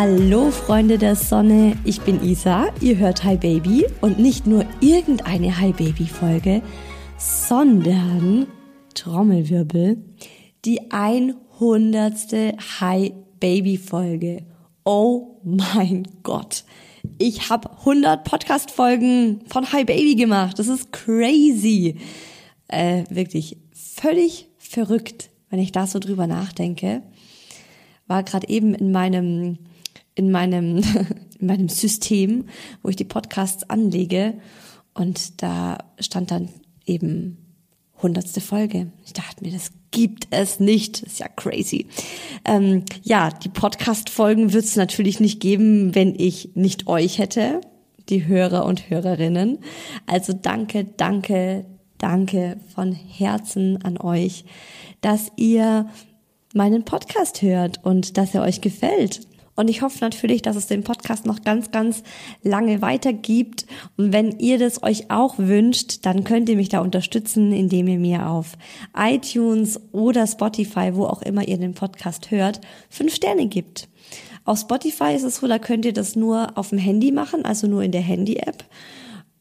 Hallo Freunde der Sonne, ich bin Isa, ihr hört Hi Baby und nicht nur irgendeine Hi Baby Folge, sondern Trommelwirbel, die 100. Hi Baby Folge. Oh mein Gott. Ich habe 100 Podcast Folgen von Hi Baby gemacht. Das ist crazy. Äh, wirklich völlig verrückt, wenn ich da so drüber nachdenke. War gerade eben in meinem in meinem, in meinem System, wo ich die Podcasts anlege. Und da stand dann eben hundertste Folge. Ich dachte mir, das gibt es nicht. Das ist ja crazy. Ähm, ja, die Podcast-Folgen wird es natürlich nicht geben, wenn ich nicht euch hätte, die Hörer und Hörerinnen. Also danke, danke, danke von Herzen an euch, dass ihr meinen Podcast hört und dass er euch gefällt. Und ich hoffe natürlich, dass es den Podcast noch ganz, ganz lange weitergibt. Und wenn ihr das euch auch wünscht, dann könnt ihr mich da unterstützen, indem ihr mir auf iTunes oder Spotify, wo auch immer ihr den Podcast hört, fünf Sterne gibt. Auf Spotify ist es so, da könnt ihr das nur auf dem Handy machen, also nur in der Handy-App.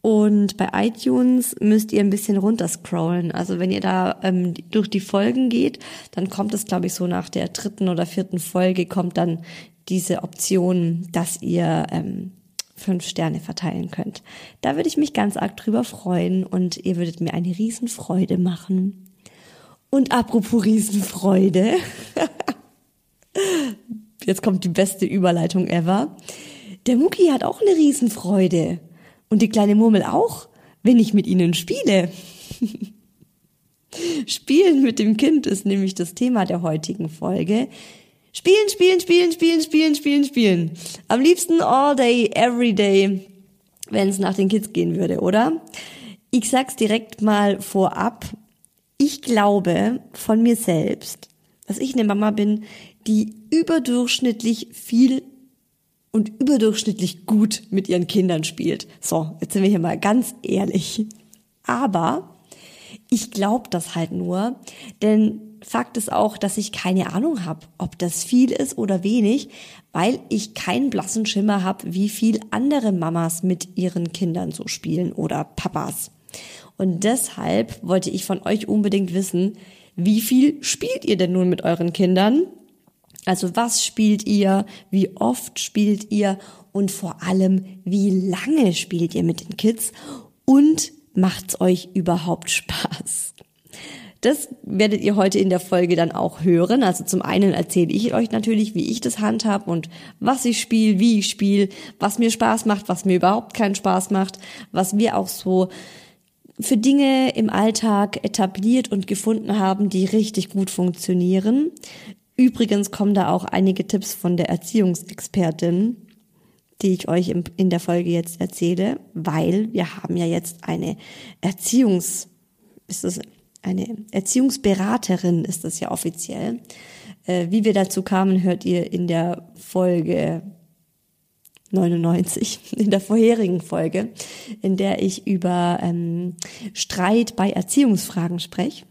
Und bei iTunes müsst ihr ein bisschen runterscrollen. Also wenn ihr da ähm, durch die Folgen geht, dann kommt es, glaube ich, so nach der dritten oder vierten Folge kommt dann diese Option, dass ihr ähm, fünf Sterne verteilen könnt. Da würde ich mich ganz arg drüber freuen und ihr würdet mir eine Riesenfreude machen. Und apropos Riesenfreude, jetzt kommt die beste Überleitung ever. Der Mucki hat auch eine Riesenfreude. Und die kleine Murmel auch, wenn ich mit ihnen spiele. Spielen mit dem Kind ist nämlich das Thema der heutigen Folge. Spielen, spielen, spielen, spielen, spielen, spielen, spielen. Am liebsten all day, every day, wenn es nach den Kids gehen würde, oder? Ich sag's direkt mal vorab. Ich glaube von mir selbst, dass ich eine Mama bin, die überdurchschnittlich viel und überdurchschnittlich gut mit ihren Kindern spielt. So, jetzt sind wir hier mal ganz ehrlich. Aber ich glaube das halt nur, denn Fakt ist auch, dass ich keine Ahnung habe, ob das viel ist oder wenig, weil ich keinen blassen Schimmer habe, wie viel andere Mamas mit ihren Kindern so spielen oder Papas. Und deshalb wollte ich von euch unbedingt wissen, wie viel spielt ihr denn nun mit euren Kindern? Also was spielt ihr? Wie oft spielt ihr? Und vor allem, wie lange spielt ihr mit den Kids? Und macht's euch überhaupt Spaß? Das werdet ihr heute in der Folge dann auch hören. Also zum einen erzähle ich euch natürlich, wie ich das handhab und was ich spiele, wie ich spiele, was mir Spaß macht, was mir überhaupt keinen Spaß macht, was wir auch so für Dinge im Alltag etabliert und gefunden haben, die richtig gut funktionieren. Übrigens kommen da auch einige Tipps von der Erziehungsexpertin, die ich euch in der Folge jetzt erzähle, weil wir haben ja jetzt eine Erziehungs, ist das eine Erziehungsberaterin ist das ja offiziell. Äh, wie wir dazu kamen, hört ihr in der Folge 99, in der vorherigen Folge, in der ich über ähm, Streit bei Erziehungsfragen spreche.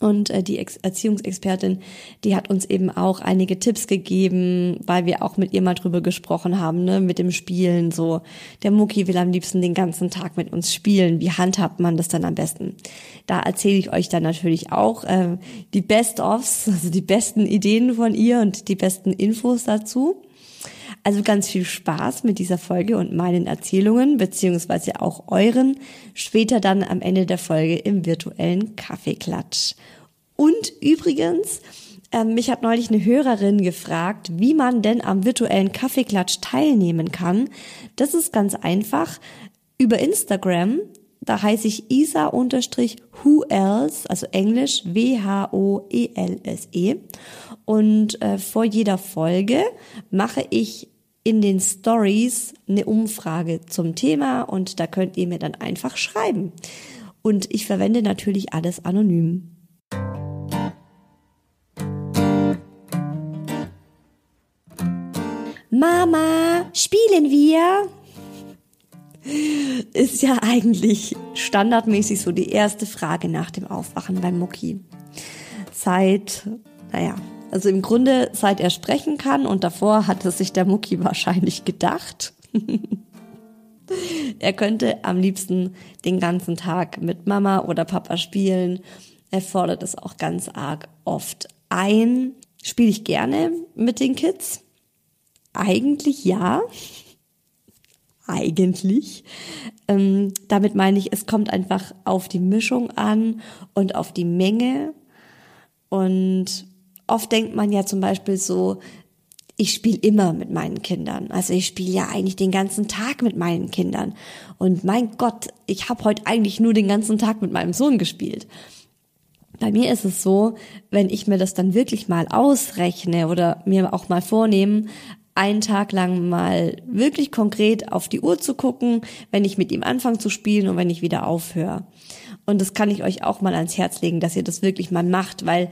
Und äh, die Ex Erziehungsexpertin, die hat uns eben auch einige Tipps gegeben, weil wir auch mit ihr mal drüber gesprochen haben, ne, mit dem Spielen. So, der Mucki will am liebsten den ganzen Tag mit uns spielen. Wie handhabt man das dann am besten? Da erzähle ich euch dann natürlich auch äh, die Best-ofs, also die besten Ideen von ihr und die besten Infos dazu. Also ganz viel Spaß mit dieser Folge und meinen Erzählungen, beziehungsweise auch euren, später dann am Ende der Folge im virtuellen Kaffeeklatsch. Und übrigens, äh, mich hat neulich eine Hörerin gefragt, wie man denn am virtuellen Kaffeeklatsch teilnehmen kann. Das ist ganz einfach. Über Instagram, da heiße ich isa-who else, also Englisch W-H-O-E-L-S-E. -E. Und äh, vor jeder Folge mache ich in den Stories eine Umfrage zum Thema und da könnt ihr mir dann einfach schreiben. Und ich verwende natürlich alles anonym. Mama, spielen wir? Ist ja eigentlich standardmäßig so die erste Frage nach dem Aufwachen beim Mucki. Seit, naja, also im Grunde, seit er sprechen kann und davor hatte sich der Mucki wahrscheinlich gedacht. er könnte am liebsten den ganzen Tag mit Mama oder Papa spielen. Er fordert es auch ganz arg oft ein. Spiele ich gerne mit den Kids? Eigentlich ja. Eigentlich. Ähm, damit meine ich, es kommt einfach auf die Mischung an und auf die Menge. Und oft denkt man ja zum Beispiel so, ich spiele immer mit meinen Kindern. Also ich spiele ja eigentlich den ganzen Tag mit meinen Kindern. Und mein Gott, ich habe heute eigentlich nur den ganzen Tag mit meinem Sohn gespielt. Bei mir ist es so, wenn ich mir das dann wirklich mal ausrechne oder mir auch mal vornehmen, einen Tag lang mal wirklich konkret auf die Uhr zu gucken, wenn ich mit ihm anfange zu spielen und wenn ich wieder aufhöre. Und das kann ich euch auch mal ans Herz legen, dass ihr das wirklich mal macht, weil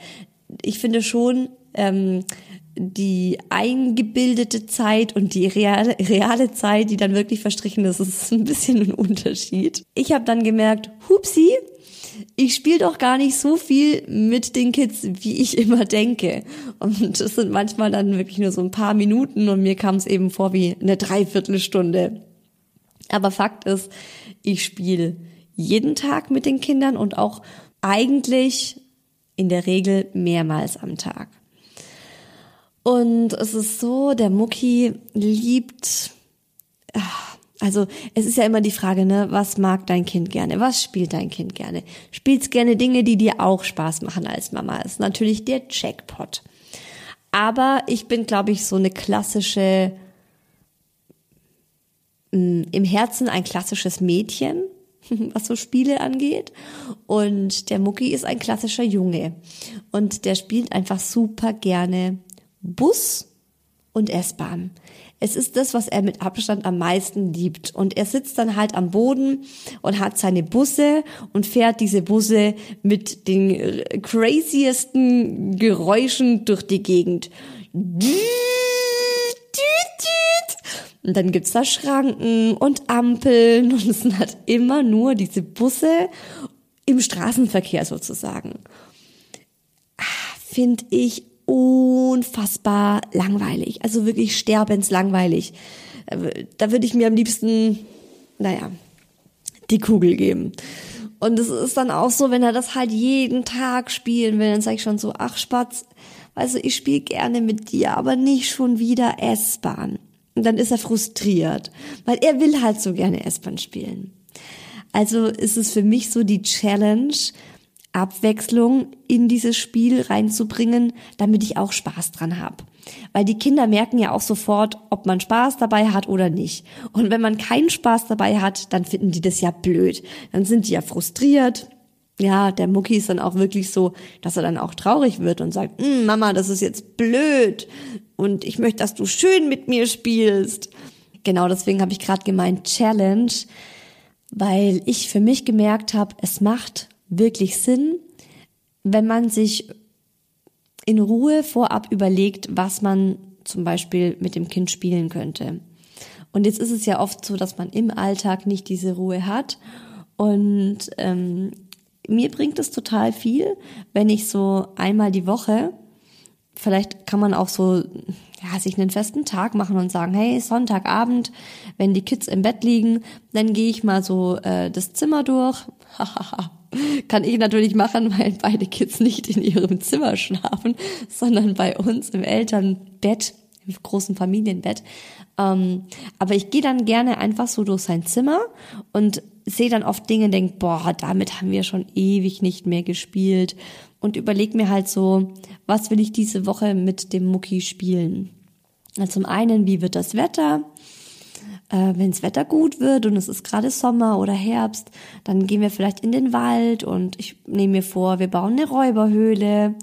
ich finde schon, ähm, die eingebildete Zeit und die reale, reale Zeit, die dann wirklich verstrichen ist, ist ein bisschen ein Unterschied. Ich habe dann gemerkt, hupsi, ich spiele doch gar nicht so viel mit den Kids, wie ich immer denke. Und das sind manchmal dann wirklich nur so ein paar Minuten und mir kam es eben vor wie eine Dreiviertelstunde. Aber Fakt ist, ich spiele jeden Tag mit den Kindern und auch eigentlich in der Regel mehrmals am Tag. Und es ist so, der Mucki liebt, ah, also es ist ja immer die Frage, ne, was mag dein Kind gerne? Was spielt dein Kind gerne? Spielst gerne Dinge, die dir auch Spaß machen als Mama? ist natürlich der Jackpot. Aber ich bin, glaube ich, so eine klassische, mm, im Herzen ein klassisches Mädchen. was so Spiele angeht. Und der Mucki ist ein klassischer Junge. Und der spielt einfach super gerne Bus und S-Bahn. Es ist das, was er mit Abstand am meisten liebt. Und er sitzt dann halt am Boden und hat seine Busse und fährt diese Busse mit den craziesten Geräuschen durch die Gegend. Und dann gibt's da Schranken und Ampeln und es sind halt immer nur diese Busse im Straßenverkehr sozusagen. Ah, Finde ich unfassbar langweilig. Also wirklich sterbenslangweilig. Da würde ich mir am liebsten, naja, die Kugel geben. Und es ist dann auch so, wenn er das halt jeden Tag spielen will, dann sage ich schon so, ach Spatz, weißt du, ich spiele gerne mit dir, aber nicht schon wieder S-Bahn. Und dann ist er frustriert, weil er will halt so gerne S-Bahn spielen. Also ist es für mich so die Challenge, Abwechslung in dieses Spiel reinzubringen, damit ich auch Spaß dran habe. Weil die Kinder merken ja auch sofort, ob man Spaß dabei hat oder nicht. Und wenn man keinen Spaß dabei hat, dann finden die das ja blöd. Dann sind die ja frustriert. Ja, der Mucki ist dann auch wirklich so, dass er dann auch traurig wird und sagt, hm, Mama, das ist jetzt blöd und ich möchte, dass du schön mit mir spielst. Genau deswegen habe ich gerade gemeint Challenge, weil ich für mich gemerkt habe, es macht wirklich Sinn, wenn man sich in Ruhe vorab überlegt, was man zum Beispiel mit dem Kind spielen könnte. Und jetzt ist es ja oft so, dass man im Alltag nicht diese Ruhe hat. Und ähm, mir bringt es total viel, wenn ich so einmal die Woche, vielleicht kann man auch so, ja, sich einen festen Tag machen und sagen, hey, Sonntagabend, wenn die Kids im Bett liegen, dann gehe ich mal so äh, das Zimmer durch. Kann ich natürlich machen, weil beide Kids nicht in ihrem Zimmer schlafen, sondern bei uns im Elternbett, im großen Familienbett. Ähm, aber ich gehe dann gerne einfach so durch sein Zimmer und sehe dann oft Dinge, denk, boah, damit haben wir schon ewig nicht mehr gespielt und überleg mir halt so, was will ich diese Woche mit dem Mucki spielen? Zum einen, wie wird das Wetter? Äh, wenn das Wetter gut wird und es ist gerade Sommer oder Herbst, dann gehen wir vielleicht in den Wald und ich nehme mir vor, wir bauen eine Räuberhöhle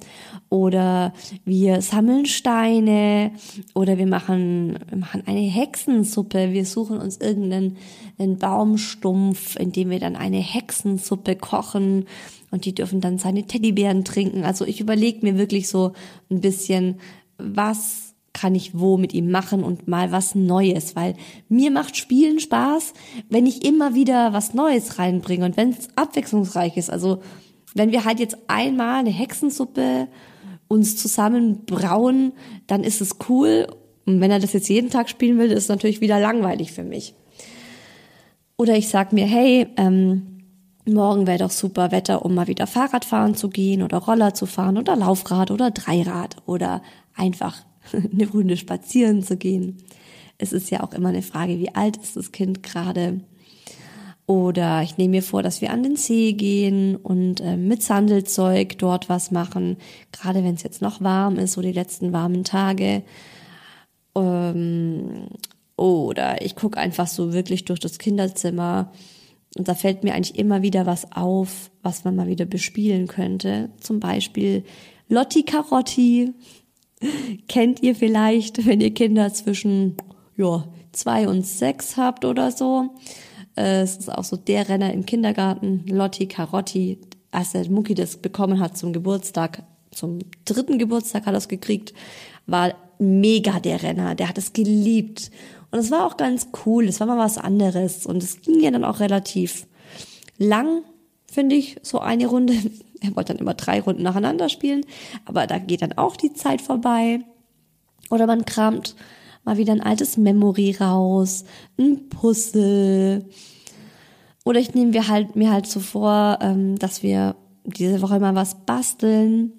oder wir sammeln Steine oder wir machen, wir machen eine Hexensuppe. Wir suchen uns irgendeinen einen Baumstumpf, in dem wir dann eine Hexensuppe kochen und die dürfen dann seine Teddybären trinken. Also ich überlege mir wirklich so ein bisschen, was kann ich wo mit ihm machen und mal was Neues, weil mir macht Spielen Spaß, wenn ich immer wieder was Neues reinbringe und wenn es abwechslungsreich ist. Also wenn wir halt jetzt einmal eine Hexensuppe uns zusammen brauen, dann ist es cool. Und wenn er das jetzt jeden Tag spielen will, ist es natürlich wieder langweilig für mich. Oder ich sag mir, hey, ähm, morgen wäre doch super Wetter, um mal wieder Fahrrad fahren zu gehen oder Roller zu fahren oder Laufrad oder Dreirad oder einfach eine Runde spazieren zu gehen. Es ist ja auch immer eine Frage, wie alt ist das Kind gerade? Oder ich nehme mir vor, dass wir an den See gehen und äh, mit Sandelzeug dort was machen, gerade wenn es jetzt noch warm ist, so die letzten warmen Tage. Ähm, oder ich gucke einfach so wirklich durch das Kinderzimmer und da fällt mir eigentlich immer wieder was auf, was man mal wieder bespielen könnte. Zum Beispiel Lotti Carotti Kennt ihr vielleicht, wenn ihr Kinder zwischen ja, zwei und sechs habt oder so? Äh, es ist auch so der Renner im Kindergarten, Lotti Carotti, als der Mucki das bekommen hat zum Geburtstag, zum dritten Geburtstag hat er es gekriegt, war mega der Renner. Der hat es geliebt. Und es war auch ganz cool. Es war mal was anderes. Und es ging ja dann auch relativ lang, finde ich, so eine Runde. Er wollte dann immer drei Runden nacheinander spielen, aber da geht dann auch die Zeit vorbei. Oder man kramt mal wieder ein altes Memory raus, ein Puzzle. Oder ich nehme mir halt, mir halt so vor, ähm, dass wir diese Woche mal was basteln.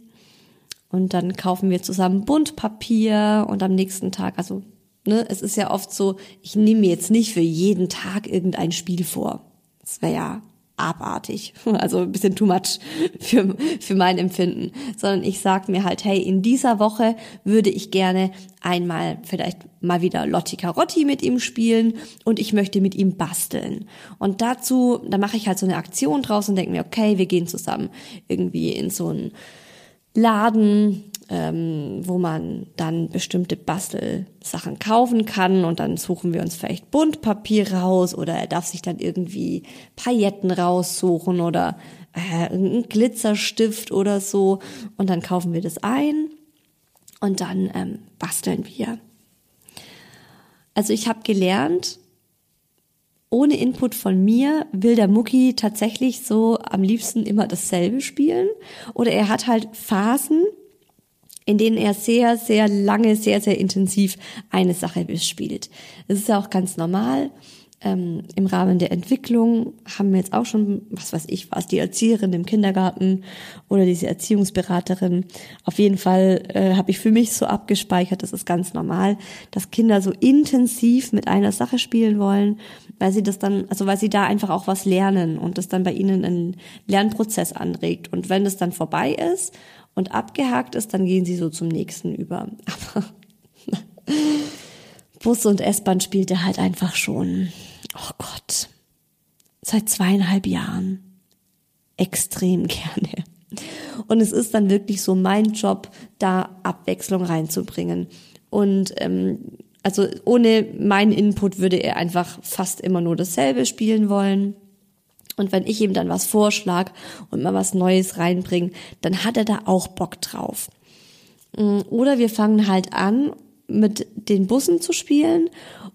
Und dann kaufen wir zusammen Buntpapier und am nächsten Tag, also ne, es ist ja oft so, ich nehme mir jetzt nicht für jeden Tag irgendein Spiel vor. Das wäre ja abartig, also ein bisschen too much für, für mein Empfinden, sondern ich sag mir halt, hey, in dieser Woche würde ich gerne einmal vielleicht mal wieder Lotti Carotti mit ihm spielen und ich möchte mit ihm basteln. Und dazu, da mache ich halt so eine Aktion draus und denke mir, okay, wir gehen zusammen irgendwie in so einen Laden, ähm, wo man dann bestimmte Bastelsachen kaufen kann und dann suchen wir uns vielleicht Buntpapier raus oder er darf sich dann irgendwie Pailletten raussuchen oder äh, einen Glitzerstift oder so und dann kaufen wir das ein und dann ähm, basteln wir. Also ich habe gelernt, ohne Input von mir will der Mucki tatsächlich so am liebsten immer dasselbe spielen oder er hat halt Phasen, in denen er sehr, sehr lange, sehr, sehr intensiv eine Sache bespielt. Es ist ja auch ganz normal. ähm, im Rahmen der Entwicklung haben wir jetzt auch schon, was weiß ich, was die Erzieherin im Kindergarten oder diese Erziehungsberaterin. Auf jeden Fall äh, habe ich für mich so abgespeichert, das ist ganz normal, dass Kinder so intensiv mit einer Sache spielen wollen, weil sie das dann, also weil sie da einfach auch was lernen und das dann bei ihnen einen Lernprozess anregt. Und wenn es dann vorbei ist und abgehakt ist, dann gehen sie so zum nächsten über. Aber Bus und S-Bahn spielt er halt einfach schon oh Gott, seit zweieinhalb Jahren extrem gerne. Und es ist dann wirklich so mein Job, da Abwechslung reinzubringen. Und ähm, also ohne meinen Input würde er einfach fast immer nur dasselbe spielen wollen. Und wenn ich ihm dann was vorschlag und mal was Neues reinbringe, dann hat er da auch Bock drauf. Mm, oder wir fangen halt an, mit den Bussen zu spielen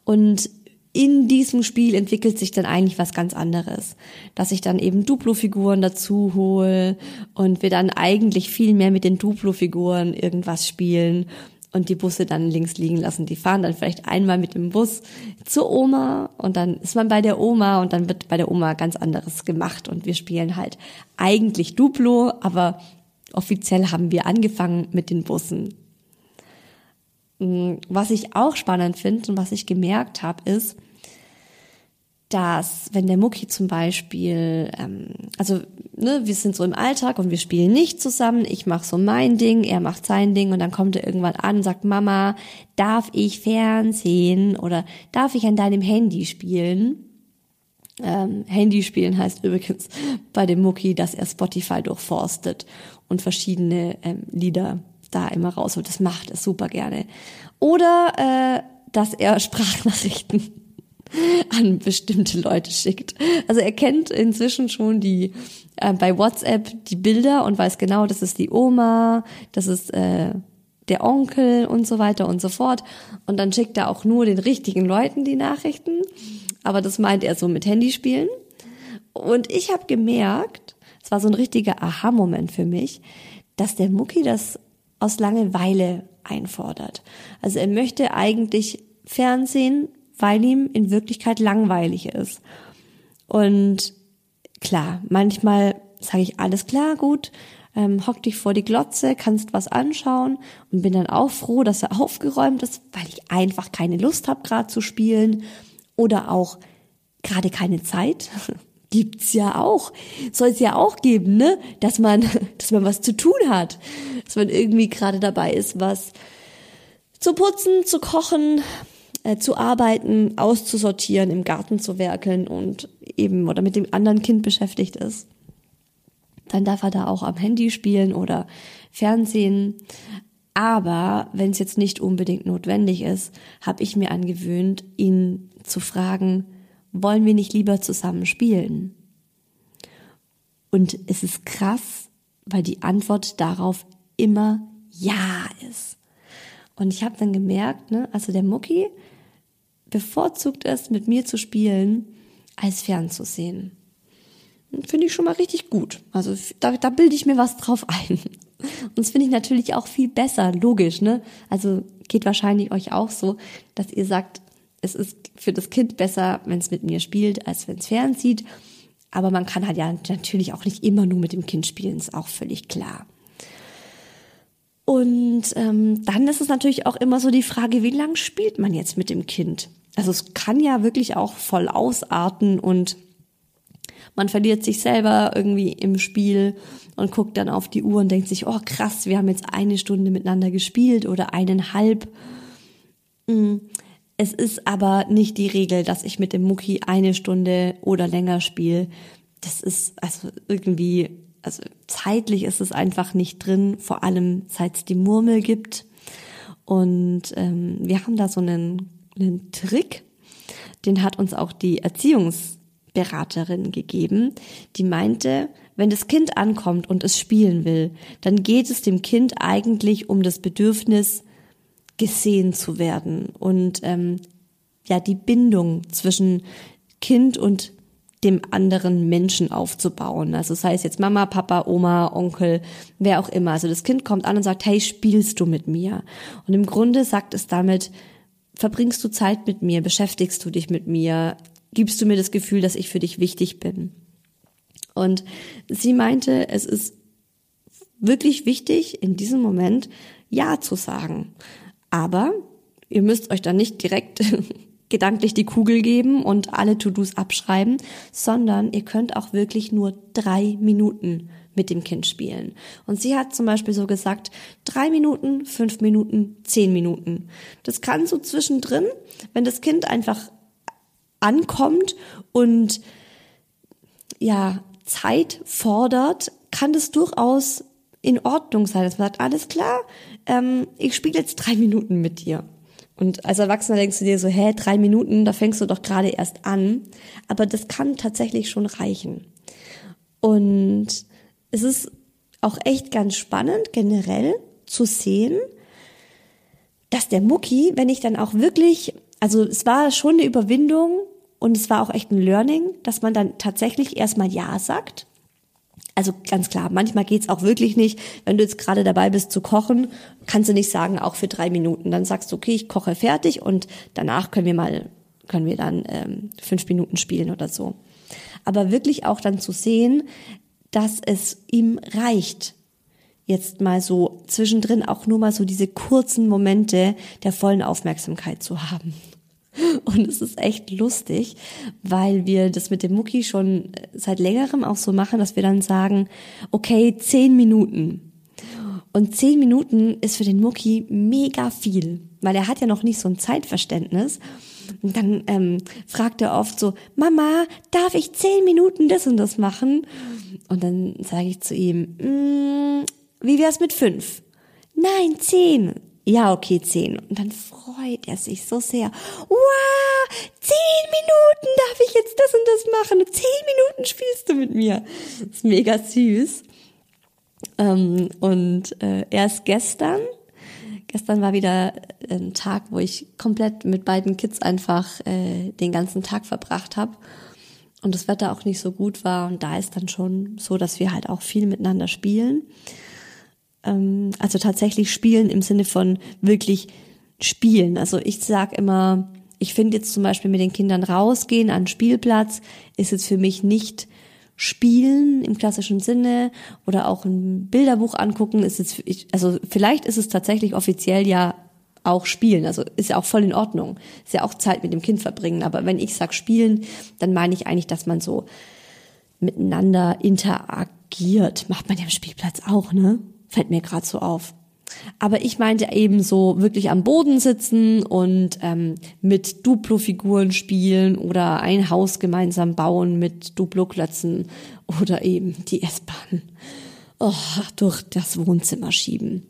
und in diesem Spiel entwickelt sich dann eigentlich was ganz anderes. Dass ich dann eben Duplo-Figuren dazu hole und wir dann eigentlich viel mehr mit den Duplo-Figuren irgendwas spielen und die Busse dann links liegen lassen. Die fahren dann vielleicht einmal mit dem Bus zur Oma und dann ist man bei der Oma und dann wird bei der Oma ganz anderes gemacht und wir spielen halt eigentlich Duplo, aber offiziell haben wir angefangen mit den Bussen. Mm, was ich auch spannend finde und was ich gemerkt habe, ist, dass wenn der Mucki zum Beispiel, ähm, also ne, wir sind so im Alltag und wir spielen nicht zusammen, ich mache so mein Ding, er macht sein Ding und dann kommt er irgendwann an und sagt, Mama, darf ich Fernsehen oder darf ich an deinem Handy spielen? Ähm, Handy spielen heißt übrigens bei dem Mucki, dass er Spotify durchforstet und verschiedene ähm, Lieder da immer rausholt. Das macht er super gerne. Oder äh, dass er Sprachnachrichten an bestimmte Leute schickt. Also er kennt inzwischen schon die äh, bei WhatsApp die Bilder und weiß genau, das ist die Oma, das ist äh, der Onkel und so weiter und so fort. Und dann schickt er auch nur den richtigen Leuten die Nachrichten. Aber das meint er so mit Handyspielen. Und ich habe gemerkt, es war so ein richtiger Aha-Moment für mich, dass der Mucki das aus Langeweile einfordert. Also er möchte eigentlich Fernsehen, weil ihm in Wirklichkeit langweilig ist. Und klar, manchmal sage ich alles klar, gut, ähm, hock dich vor die Glotze, kannst was anschauen und bin dann auch froh, dass er aufgeräumt ist, weil ich einfach keine Lust habe, gerade zu spielen oder auch gerade keine Zeit. Gibt's ja auch. Soll es ja auch geben, ne? Dass man, dass man was zu tun hat. Dass man irgendwie gerade dabei ist, was zu putzen, zu kochen, äh, zu arbeiten, auszusortieren, im Garten zu werkeln und eben oder mit dem anderen Kind beschäftigt ist. Dann darf er da auch am Handy spielen oder Fernsehen. Aber wenn es jetzt nicht unbedingt notwendig ist, habe ich mir angewöhnt, ihn zu fragen, wollen wir nicht lieber zusammen spielen? Und es ist krass, weil die Antwort darauf immer ja ist. Und ich habe dann gemerkt, ne, also der Mucki bevorzugt es, mit mir zu spielen, als fernzusehen. Finde ich schon mal richtig gut. Also da, da bilde ich mir was drauf ein. Und das finde ich natürlich auch viel besser, logisch, ne? Also geht wahrscheinlich euch auch so, dass ihr sagt, es ist für das Kind besser, wenn es mit mir spielt, als wenn es fernzieht. Aber man kann halt ja natürlich auch nicht immer nur mit dem Kind spielen, ist auch völlig klar. Und ähm, dann ist es natürlich auch immer so die Frage, wie lang spielt man jetzt mit dem Kind? Also es kann ja wirklich auch voll ausarten und man verliert sich selber irgendwie im Spiel und guckt dann auf die Uhr und denkt sich, oh krass, wir haben jetzt eine Stunde miteinander gespielt oder eineinhalb. Mm, es ist aber nicht die Regel, dass ich mit dem Mucki eine Stunde oder länger spiele. Das ist also irgendwie also zeitlich ist es einfach nicht drin, vor allem seit es die Murmel gibt. Und ähm, wir haben da so einen, einen Trick, den hat uns auch die Erziehungsberaterin gegeben, die meinte, wenn das Kind ankommt und es spielen will, dann geht es dem Kind eigentlich um das Bedürfnis, gesehen zu werden und ähm, ja die Bindung zwischen Kind und dem anderen Menschen aufzubauen. Also sei es jetzt Mama, Papa, Oma, Onkel, wer auch immer. Also das Kind kommt an und sagt, hey, spielst du mit mir? Und im Grunde sagt es damit, verbringst du Zeit mit mir, beschäftigst du dich mit mir, gibst du mir das Gefühl, dass ich für dich wichtig bin. Und sie meinte, es ist wirklich wichtig, in diesem Moment Ja zu sagen. Aber ihr müsst euch dann nicht direkt gedanklich die Kugel geben und alle To-Dos abschreiben, sondern ihr könnt auch wirklich nur drei Minuten mit dem Kind spielen. Und sie hat zum Beispiel so gesagt, drei Minuten, fünf Minuten, zehn Minuten. Das kann so zwischendrin, wenn das Kind einfach ankommt und ja, Zeit fordert, kann das durchaus in Ordnung sein. Das sagt, alles klar, ähm, ich spiele jetzt drei Minuten mit dir. Und als Erwachsener denkst du dir so, hä, drei Minuten, da fängst du doch gerade erst an. Aber das kann tatsächlich schon reichen. Und es ist auch echt ganz spannend, generell zu sehen, dass der Mucki, wenn ich dann auch wirklich, also es war schon eine Überwindung und es war auch echt ein Learning, dass man dann tatsächlich erstmal Ja sagt also ganz klar, manchmal geht's auch wirklich nicht. Wenn du jetzt gerade dabei bist zu kochen, kannst du nicht sagen, auch für drei Minuten. Dann sagst du, okay, ich koche fertig und danach können wir mal, können wir dann ähm, fünf Minuten spielen oder so. Aber wirklich auch dann zu sehen, dass es ihm reicht, jetzt mal so zwischendrin auch nur mal so diese kurzen Momente der vollen Aufmerksamkeit zu haben. Und es ist echt lustig, weil wir das mit dem Mucki schon seit längerem auch so machen, dass wir dann sagen, okay, zehn Minuten. Und zehn Minuten ist für den Mucki mega viel, weil er hat ja noch nicht so ein Zeitverständnis. Und dann ähm, fragt er oft so, Mama, darf ich zehn Minuten das und das machen? Und dann sage ich zu ihm, mm, wie wär's mit fünf? Nein, zehn ja, okay, zehn. Und dann freut er sich so sehr. Wow, zehn Minuten darf ich jetzt das und das machen. Zehn Minuten spielst du mit mir. Das ist mega süß. Ähm, und äh, erst gestern, gestern war wieder ein Tag, wo ich komplett mit beiden Kids einfach äh, den ganzen Tag verbracht habe und das Wetter auch nicht so gut war. Und da ist dann schon so, dass wir halt auch viel miteinander spielen ähm, also tatsächlich spielen im Sinne von wirklich spielen. Also ich sag immer, ich finde jetzt zum Beispiel mit den Kindern rausgehen an Spielplatz ist jetzt für mich nicht Spielen im klassischen Sinne oder auch ein Bilderbuch angucken ist jetzt, also vielleicht ist es tatsächlich offiziell ja auch Spielen, also ist ja auch voll in Ordnung, ist ja auch Zeit mit dem Kind verbringen, aber wenn ich sag Spielen, dann meine ich eigentlich, dass man so miteinander interagiert, macht man ja am Spielplatz auch, ne? Fällt mir gerade so auf. Aber ich meinte eben so wirklich am Boden sitzen und ähm, mit Duplo-Figuren spielen oder ein Haus gemeinsam bauen mit Duplo-Klötzen oder eben die S-Bahn oh, durch das Wohnzimmer schieben.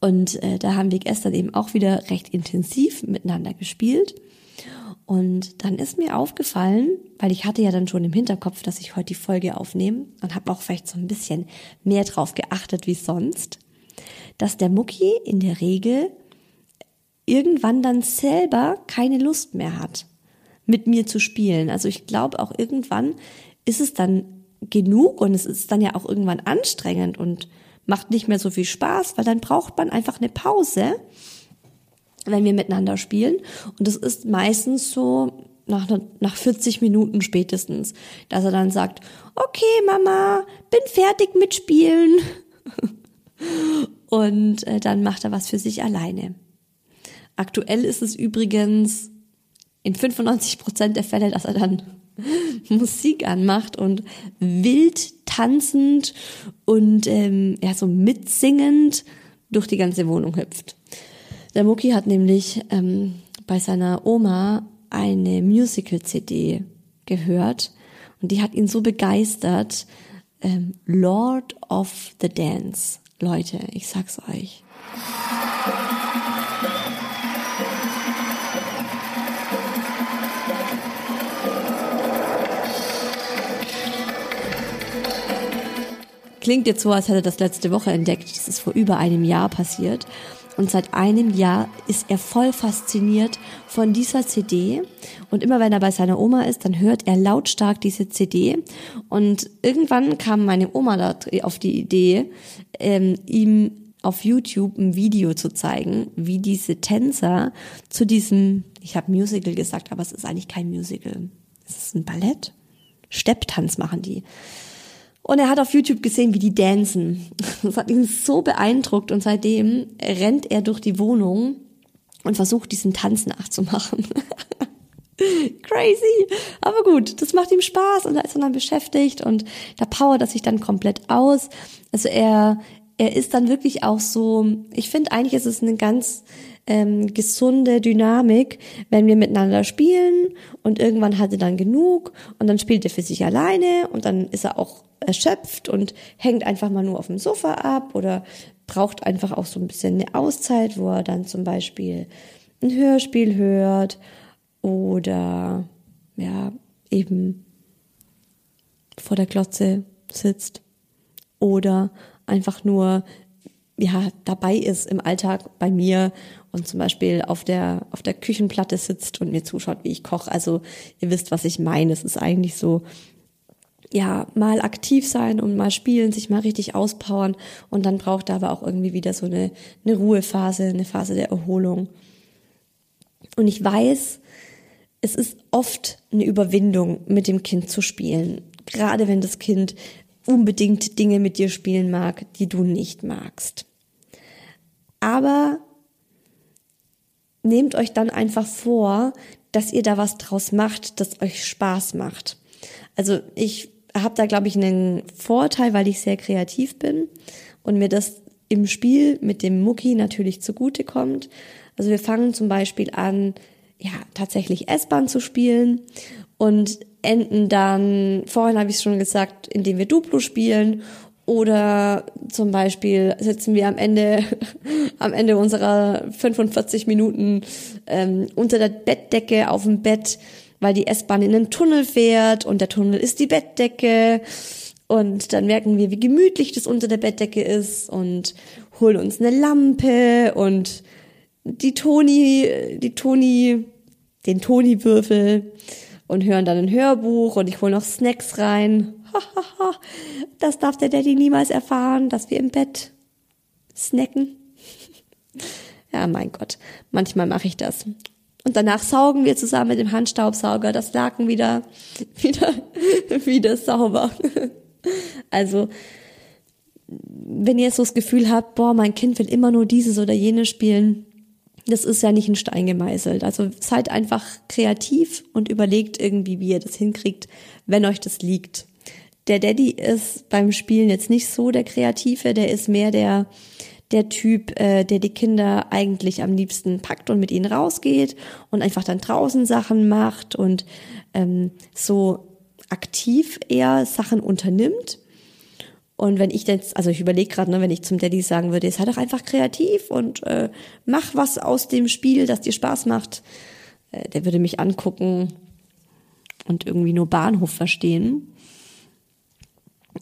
Und äh, da haben wir gestern eben auch wieder recht intensiv miteinander gespielt. Und dann ist mir aufgefallen, weil ich hatte ja dann schon im Hinterkopf, dass ich heute die Folge aufnehme und habe auch vielleicht so ein bisschen mehr drauf geachtet wie sonst, dass der Mucki in der Regel irgendwann dann selber keine Lust mehr hat, mit mir zu spielen. Also ich glaube auch irgendwann ist es dann genug und es ist dann ja auch irgendwann anstrengend und macht nicht mehr so viel Spaß, weil dann braucht man einfach eine Pause wenn wir miteinander spielen. Und das ist meistens so nach, nach 40 Minuten spätestens, dass er dann sagt, okay, Mama, bin fertig mit Spielen. Und äh, dann macht er was für sich alleine. Aktuell ist es übrigens in 95 Prozent der Fälle, dass er dann Musik anmacht und wild tanzend und ähm, ja so mitsingend durch die ganze Wohnung hüpft. Der Mucki hat nämlich ähm, bei seiner Oma eine Musical-CD gehört und die hat ihn so begeistert. Ähm, Lord of the Dance. Leute, ich sag's euch. Klingt jetzt so, als hätte er das letzte Woche entdeckt. Das ist vor über einem Jahr passiert. Und seit einem Jahr ist er voll fasziniert von dieser CD. Und immer wenn er bei seiner Oma ist, dann hört er lautstark diese CD. Und irgendwann kam meine Oma da auf die Idee, ähm, ihm auf YouTube ein Video zu zeigen, wie diese Tänzer zu diesem ich habe Musical gesagt, aber es ist eigentlich kein Musical. Es ist ein Ballett. Stepptanz machen die. Und er hat auf YouTube gesehen, wie die dancen. Das hat ihn so beeindruckt und seitdem rennt er durch die Wohnung und versucht diesen Tanz nachzumachen. Crazy. Aber gut, das macht ihm Spaß und da ist er dann beschäftigt und da powert er sich dann komplett aus. Also er, er ist dann wirklich auch so, ich finde eigentlich ist es eine ganz ähm, gesunde Dynamik, wenn wir miteinander spielen und irgendwann hat er dann genug und dann spielt er für sich alleine und dann ist er auch erschöpft und hängt einfach mal nur auf dem Sofa ab oder braucht einfach auch so ein bisschen eine Auszeit, wo er dann zum Beispiel ein Hörspiel hört oder ja eben vor der Glotze sitzt oder einfach nur ja dabei ist im Alltag bei mir und zum Beispiel auf der auf der Küchenplatte sitzt und mir zuschaut, wie ich koche. Also ihr wisst, was ich meine. Es ist eigentlich so ja, mal aktiv sein und mal spielen, sich mal richtig auspowern und dann braucht er aber auch irgendwie wieder so eine, eine Ruhephase, eine Phase der Erholung. Und ich weiß, es ist oft eine Überwindung, mit dem Kind zu spielen. Gerade wenn das Kind unbedingt Dinge mit dir spielen mag, die du nicht magst. Aber nehmt euch dann einfach vor, dass ihr da was draus macht, das euch Spaß macht. Also ich habe da, glaube ich, einen Vorteil, weil ich sehr kreativ bin und mir das im Spiel mit dem Mucki natürlich zugute kommt. Also wir fangen zum Beispiel an, ja, tatsächlich S-Bahn zu spielen und enden dann, vorhin habe ich es schon gesagt, indem wir Duplo spielen oder zum Beispiel sitzen wir am Ende, am Ende unserer 45 Minuten ähm, unter der Bettdecke auf dem Bett, weil die S-Bahn in den Tunnel fährt und der Tunnel ist die Bettdecke. Und dann merken wir, wie gemütlich das unter der Bettdecke ist und holen uns eine Lampe und die Toni, die Toni, den Toni-Würfel und hören dann ein Hörbuch und ich hole noch Snacks rein. das darf der Daddy niemals erfahren, dass wir im Bett snacken. Ja, mein Gott, manchmal mache ich das. Und danach saugen wir zusammen mit dem Handstaubsauger das Laken wieder, wieder, wieder sauber. Also, wenn ihr so das Gefühl habt, boah, mein Kind will immer nur dieses oder jenes spielen, das ist ja nicht ein Stein gemeißelt. Also seid einfach kreativ und überlegt irgendwie, wie ihr das hinkriegt, wenn euch das liegt. Der Daddy ist beim Spielen jetzt nicht so der Kreative, der ist mehr der, der Typ, äh, der die Kinder eigentlich am liebsten packt und mit ihnen rausgeht und einfach dann draußen Sachen macht und ähm, so aktiv eher Sachen unternimmt. Und wenn ich jetzt, also ich überlege gerade, ne, wenn ich zum Daddy sagen würde, sei doch einfach kreativ und äh, mach was aus dem Spiel, das dir Spaß macht, äh, der würde mich angucken und irgendwie nur Bahnhof verstehen.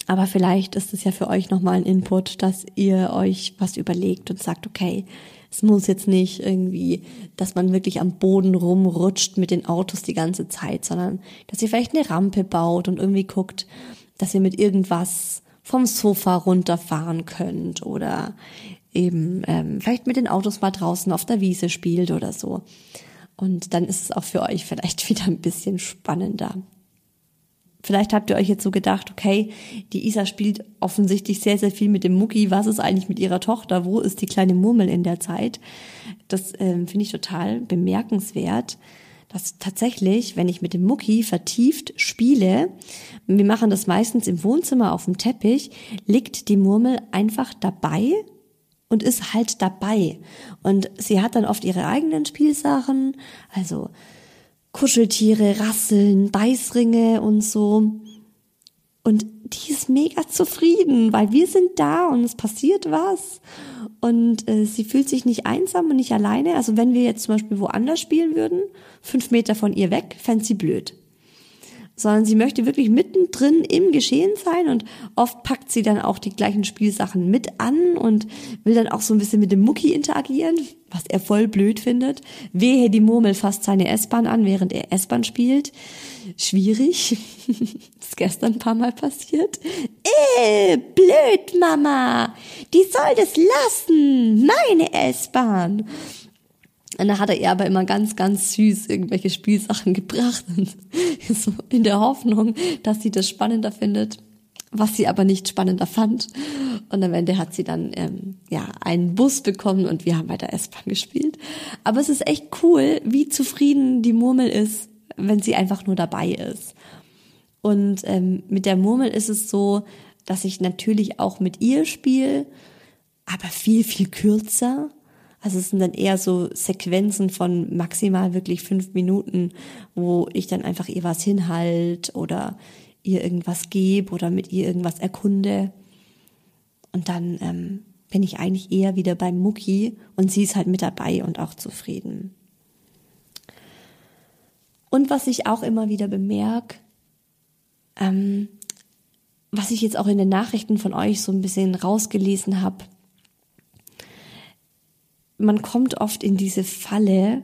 Aber vielleicht ist es ja für euch nochmal ein Input, dass ihr euch was überlegt und sagt, okay, es muss jetzt nicht irgendwie, dass man wirklich am Boden rumrutscht mit den Autos die ganze Zeit, sondern dass ihr vielleicht eine Rampe baut und irgendwie guckt, dass ihr mit irgendwas vom Sofa runterfahren könnt oder eben ähm, vielleicht mit den Autos mal draußen auf der Wiese spielt oder so. Und dann ist es auch für euch vielleicht wieder ein bisschen spannender. Vielleicht habt ihr euch jetzt so gedacht, okay, die Isa spielt offensichtlich sehr, sehr viel mit dem Mucki. Was ist eigentlich mit ihrer Tochter? Wo ist die kleine Murmel in der Zeit? Das ähm, finde ich total bemerkenswert dass tatsächlich, wenn ich mit dem Mucki vertieft spiele, wir machen das meistens im Wohnzimmer auf dem Teppich, liegt die Murmel einfach dabei und ist halt dabei. Und sie hat dann oft ihre eigenen Spielsachen, also Kuscheltiere, Rasseln, Beißringe und so. Und die ist mega zufrieden, weil wir sind da und es passiert was. Und äh, sie fühlt sich nicht einsam und nicht alleine. Also wenn wir jetzt zum Beispiel woanders spielen würden, fünf Meter von ihr weg, fände sie blöd sondern sie möchte wirklich mittendrin im Geschehen sein und oft packt sie dann auch die gleichen Spielsachen mit an und will dann auch so ein bisschen mit dem Mucki interagieren, was er voll blöd findet. Wehe, die Murmel fasst seine S-Bahn an, während er S-Bahn spielt. Schwierig. ist gestern ein paar Mal passiert. Äh, blöd, Mama. Die soll das lassen. Meine S-Bahn. Und da hat er ihr aber immer ganz, ganz süß irgendwelche Spielsachen gebracht. so in der Hoffnung, dass sie das spannender findet, was sie aber nicht spannender fand. Und am Ende hat sie dann ähm, ja einen Bus bekommen und wir haben weiter S-Bahn gespielt. Aber es ist echt cool, wie zufrieden die Murmel ist, wenn sie einfach nur dabei ist. Und ähm, mit der Murmel ist es so, dass ich natürlich auch mit ihr spiele, aber viel, viel kürzer. Also es sind dann eher so Sequenzen von maximal wirklich fünf Minuten, wo ich dann einfach ihr was hinhalt oder ihr irgendwas gebe oder mit ihr irgendwas erkunde. Und dann ähm, bin ich eigentlich eher wieder beim Mucki und sie ist halt mit dabei und auch zufrieden. Und was ich auch immer wieder bemerke, ähm, was ich jetzt auch in den Nachrichten von euch so ein bisschen rausgelesen habe, man kommt oft in diese Falle,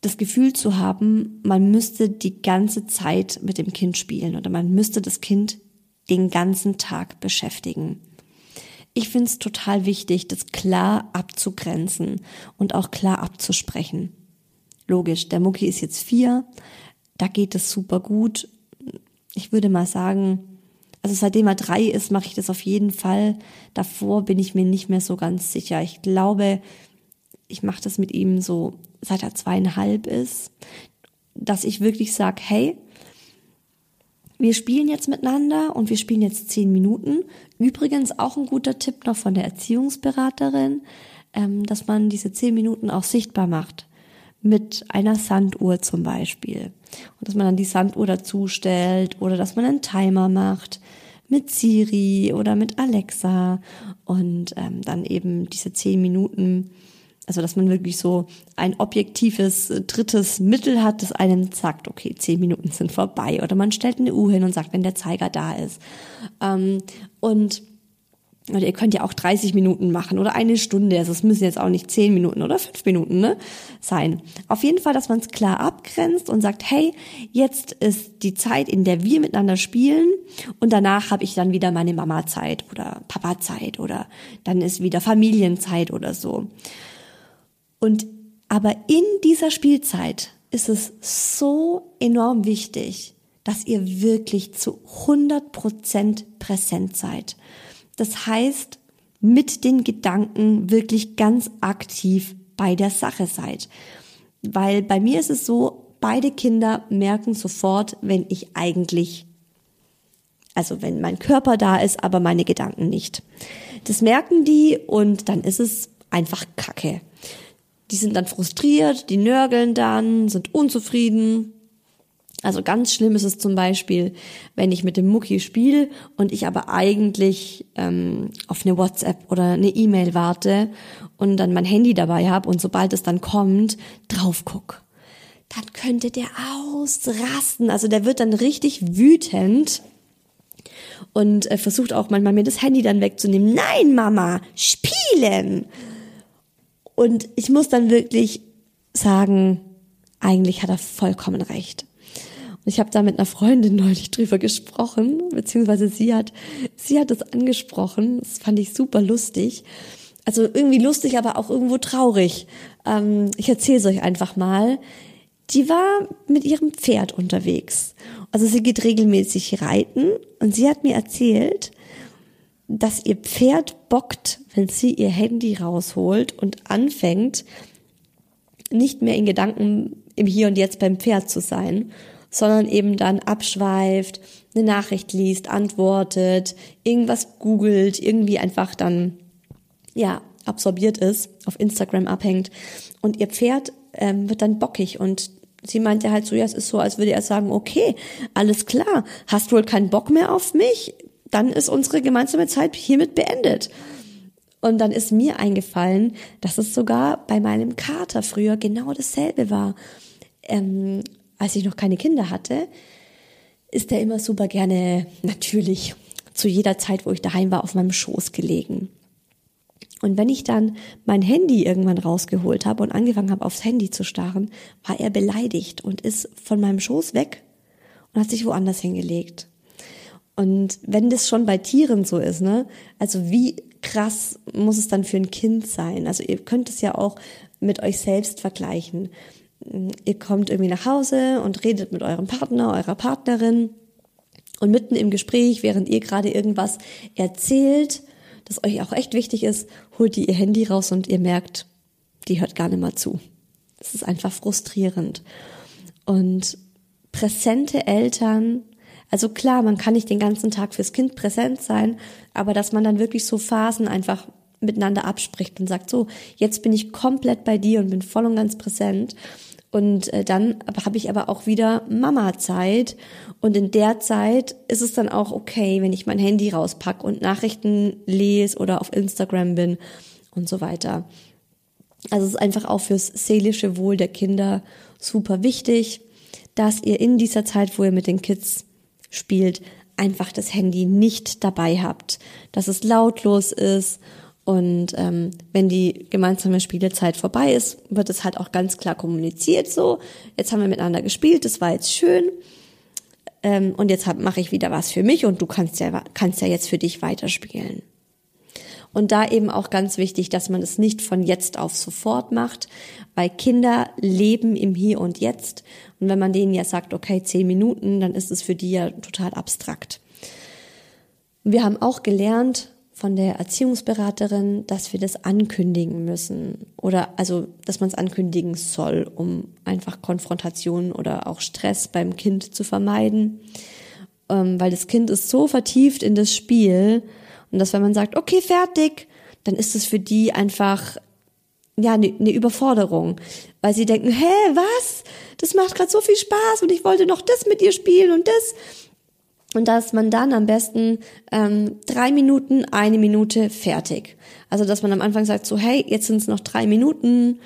das Gefühl zu haben, man müsste die ganze Zeit mit dem Kind spielen oder man müsste das Kind den ganzen Tag beschäftigen. Ich finde es total wichtig, das klar abzugrenzen und auch klar abzusprechen. Logisch, der Mucki ist jetzt vier, da geht es super gut. Ich würde mal sagen, also seitdem er drei ist, mache ich das auf jeden Fall. Davor bin ich mir nicht mehr so ganz sicher. Ich glaube, ich mache das mit ihm so, seit er zweieinhalb ist, dass ich wirklich sage, hey, wir spielen jetzt miteinander und wir spielen jetzt zehn Minuten. Übrigens auch ein guter Tipp noch von der Erziehungsberaterin, ähm, dass man diese zehn Minuten auch sichtbar macht. Mit einer Sanduhr zum Beispiel. Und dass man dann die Sanduhr dazustellt oder dass man einen Timer macht mit Siri oder mit Alexa und ähm, dann eben diese zehn Minuten, also dass man wirklich so ein objektives äh, drittes Mittel hat, das einem sagt, okay, zehn Minuten sind vorbei oder man stellt eine Uhr hin und sagt, wenn der Zeiger da ist. Ähm, und oder ihr könnt ja auch 30 Minuten machen oder eine Stunde. Also es müssen jetzt auch nicht 10 Minuten oder 5 Minuten ne, sein. Auf jeden Fall, dass man es klar abgrenzt und sagt, hey, jetzt ist die Zeit, in der wir miteinander spielen und danach habe ich dann wieder meine Mama-Zeit oder Papa-Zeit oder dann ist wieder Familienzeit oder so. Und aber in dieser Spielzeit ist es so enorm wichtig, dass ihr wirklich zu 100 Prozent präsent seid. Das heißt, mit den Gedanken wirklich ganz aktiv bei der Sache seid. Weil bei mir ist es so, beide Kinder merken sofort, wenn ich eigentlich, also wenn mein Körper da ist, aber meine Gedanken nicht. Das merken die und dann ist es einfach Kacke. Die sind dann frustriert, die nörgeln dann, sind unzufrieden also ganz schlimm ist es zum Beispiel, wenn ich mit dem Mucki spiele und ich aber eigentlich ähm, auf eine WhatsApp oder eine E-Mail warte und dann mein Handy dabei habe und sobald es dann kommt, drauf guck. Dann könnte der ausrasten. Also der wird dann richtig wütend und äh, versucht auch manchmal mir das Handy dann wegzunehmen. Nein, Mama, spielen! Und ich muss dann wirklich sagen, eigentlich hat er vollkommen recht. Ich habe da mit einer Freundin neulich drüber gesprochen, beziehungsweise sie hat, sie hat es angesprochen. Das fand ich super lustig. Also irgendwie lustig, aber auch irgendwo traurig. Ähm, ich erzähle es euch einfach mal. Die war mit ihrem Pferd unterwegs. Also sie geht regelmäßig reiten und sie hat mir erzählt, dass ihr Pferd bockt, wenn sie ihr Handy rausholt und anfängt, nicht mehr in Gedanken im Hier und Jetzt beim Pferd zu sein, sondern eben dann abschweift, eine Nachricht liest, antwortet, irgendwas googelt, irgendwie einfach dann, ja, absorbiert ist, auf Instagram abhängt. Und ihr Pferd ähm, wird dann bockig und sie meinte halt so, ja, es ist so, als würde er sagen, okay, alles klar, hast wohl keinen Bock mehr auf mich, dann ist unsere gemeinsame Zeit hiermit beendet. Und dann ist mir eingefallen, dass es sogar bei meinem Kater früher genau dasselbe war. Ähm, als ich noch keine Kinder hatte, ist er immer super gerne natürlich zu jeder Zeit, wo ich daheim war, auf meinem Schoß gelegen. Und wenn ich dann mein Handy irgendwann rausgeholt habe und angefangen habe, aufs Handy zu starren, war er beleidigt und ist von meinem Schoß weg und hat sich woanders hingelegt. Und wenn das schon bei Tieren so ist, ne, also wie krass muss es dann für ein Kind sein? Also ihr könnt es ja auch mit euch selbst vergleichen. Ihr kommt irgendwie nach Hause und redet mit eurem Partner, eurer Partnerin und mitten im Gespräch, während ihr gerade irgendwas erzählt, das euch auch echt wichtig ist, holt ihr ihr Handy raus und ihr merkt, die hört gar nicht mal zu. Das ist einfach frustrierend. Und präsente Eltern, also klar, man kann nicht den ganzen Tag fürs Kind präsent sein, aber dass man dann wirklich so Phasen einfach miteinander abspricht und sagt, so, jetzt bin ich komplett bei dir und bin voll und ganz präsent. Und äh, dann habe ich aber auch wieder Mama-Zeit. Und in der Zeit ist es dann auch okay, wenn ich mein Handy rauspacke und Nachrichten lese oder auf Instagram bin und so weiter. Also es ist einfach auch fürs seelische Wohl der Kinder super wichtig, dass ihr in dieser Zeit, wo ihr mit den Kids spielt, einfach das Handy nicht dabei habt, dass es lautlos ist und ähm, wenn die gemeinsame Spielezeit vorbei ist, wird es halt auch ganz klar kommuniziert so. Jetzt haben wir miteinander gespielt, das war jetzt schön. Ähm, und jetzt mache ich wieder was für mich und du kannst ja, kannst ja jetzt für dich weiterspielen. Und da eben auch ganz wichtig, dass man es nicht von jetzt auf sofort macht, weil Kinder leben im Hier und Jetzt. Und wenn man denen ja sagt, okay, zehn Minuten, dann ist es für die ja total abstrakt. Wir haben auch gelernt von der Erziehungsberaterin, dass wir das ankündigen müssen oder also, dass man es ankündigen soll, um einfach Konfrontation oder auch Stress beim Kind zu vermeiden, ähm, weil das Kind ist so vertieft in das Spiel, und dass wenn man sagt, okay, fertig, dann ist es für die einfach ja eine ne Überforderung, weil sie denken, hä, was? Das macht gerade so viel Spaß und ich wollte noch das mit dir spielen und das. Und dass man dann am besten ähm, drei Minuten, eine Minute fertig. Also dass man am Anfang sagt so, hey, jetzt sind es noch drei Minuten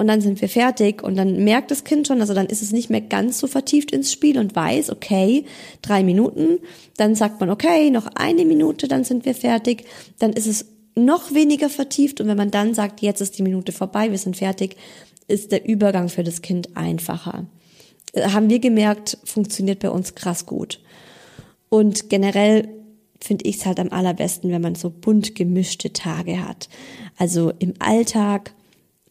und dann sind wir fertig und dann merkt das Kind schon, also dann ist es nicht mehr ganz so vertieft ins Spiel und weiß, okay, drei Minuten, dann sagt man, okay, noch eine Minute, dann sind wir fertig, dann ist es noch weniger vertieft und wenn man dann sagt, jetzt ist die Minute vorbei, wir sind fertig, ist der Übergang für das Kind einfacher. Äh, haben wir gemerkt, funktioniert bei uns krass gut. Und generell finde ich es halt am allerbesten, wenn man so bunt gemischte Tage hat. Also im Alltag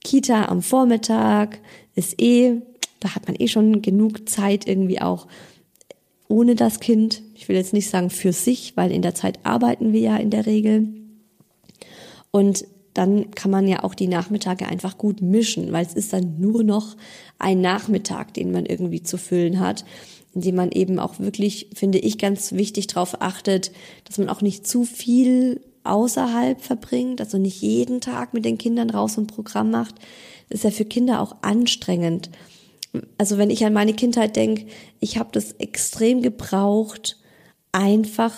Kita am Vormittag ist eh, da hat man eh schon genug Zeit irgendwie auch ohne das Kind. Ich will jetzt nicht sagen für sich, weil in der Zeit arbeiten wir ja in der Regel. Und dann kann man ja auch die Nachmittage einfach gut mischen, weil es ist dann nur noch ein Nachmittag, den man irgendwie zu füllen hat, indem man eben auch wirklich, finde ich, ganz wichtig darauf achtet, dass man auch nicht zu viel außerhalb verbringt, also nicht jeden Tag mit den Kindern raus und Programm macht, ist ja für Kinder auch anstrengend. Also wenn ich an meine Kindheit denke, ich habe das extrem gebraucht, einfach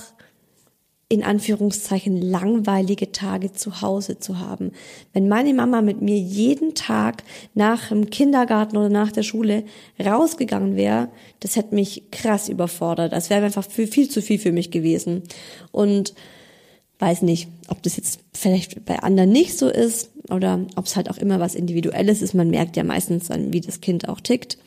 in Anführungszeichen langweilige Tage zu Hause zu haben. Wenn meine Mama mit mir jeden Tag nach dem Kindergarten oder nach der Schule rausgegangen wäre, das hätte mich krass überfordert. Das wäre einfach viel, viel zu viel für mich gewesen. Und Weiß nicht, ob das jetzt vielleicht bei anderen nicht so ist oder ob es halt auch immer was Individuelles ist. Man merkt ja meistens dann, wie das Kind auch tickt.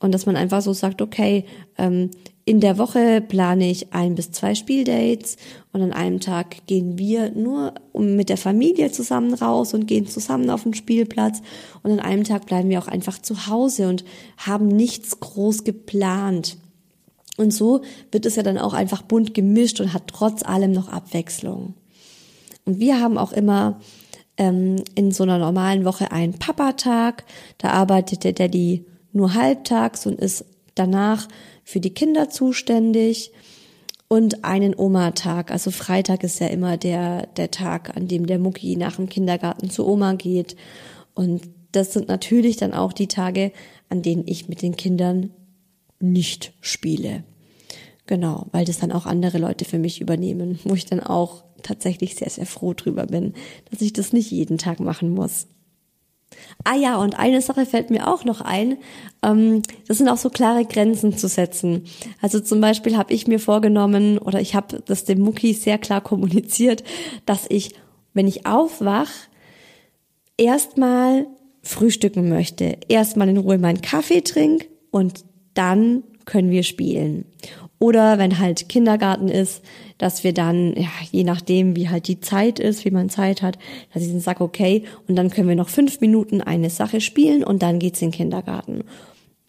Und dass man einfach so sagt, okay, ähm, in der Woche plane ich ein bis zwei Spieldates und an einem Tag gehen wir nur mit der Familie zusammen raus und gehen zusammen auf den Spielplatz und an einem Tag bleiben wir auch einfach zu Hause und haben nichts groß geplant. Und so wird es ja dann auch einfach bunt gemischt und hat trotz allem noch Abwechslung. Und wir haben auch immer ähm, in so einer normalen Woche einen Papatag. Da arbeitet der Daddy nur halbtags und ist danach für die Kinder zuständig. Und einen Oma-Tag. Also Freitag ist ja immer der, der Tag, an dem der Mucki nach dem Kindergarten zu Oma geht. Und das sind natürlich dann auch die Tage, an denen ich mit den Kindern nicht spiele. Genau, weil das dann auch andere Leute für mich übernehmen, wo ich dann auch tatsächlich sehr, sehr froh drüber bin, dass ich das nicht jeden Tag machen muss. Ah ja, und eine Sache fällt mir auch noch ein. Ähm, das sind auch so klare Grenzen zu setzen. Also zum Beispiel habe ich mir vorgenommen oder ich habe das dem Mucki sehr klar kommuniziert, dass ich, wenn ich aufwach, erstmal frühstücken möchte, erstmal in Ruhe meinen Kaffee trink und dann können wir spielen. Oder wenn halt Kindergarten ist, dass wir dann, ja, je nachdem, wie halt die Zeit ist, wie man Zeit hat, dass ich dann sage, okay, und dann können wir noch fünf Minuten eine Sache spielen und dann geht's in den Kindergarten.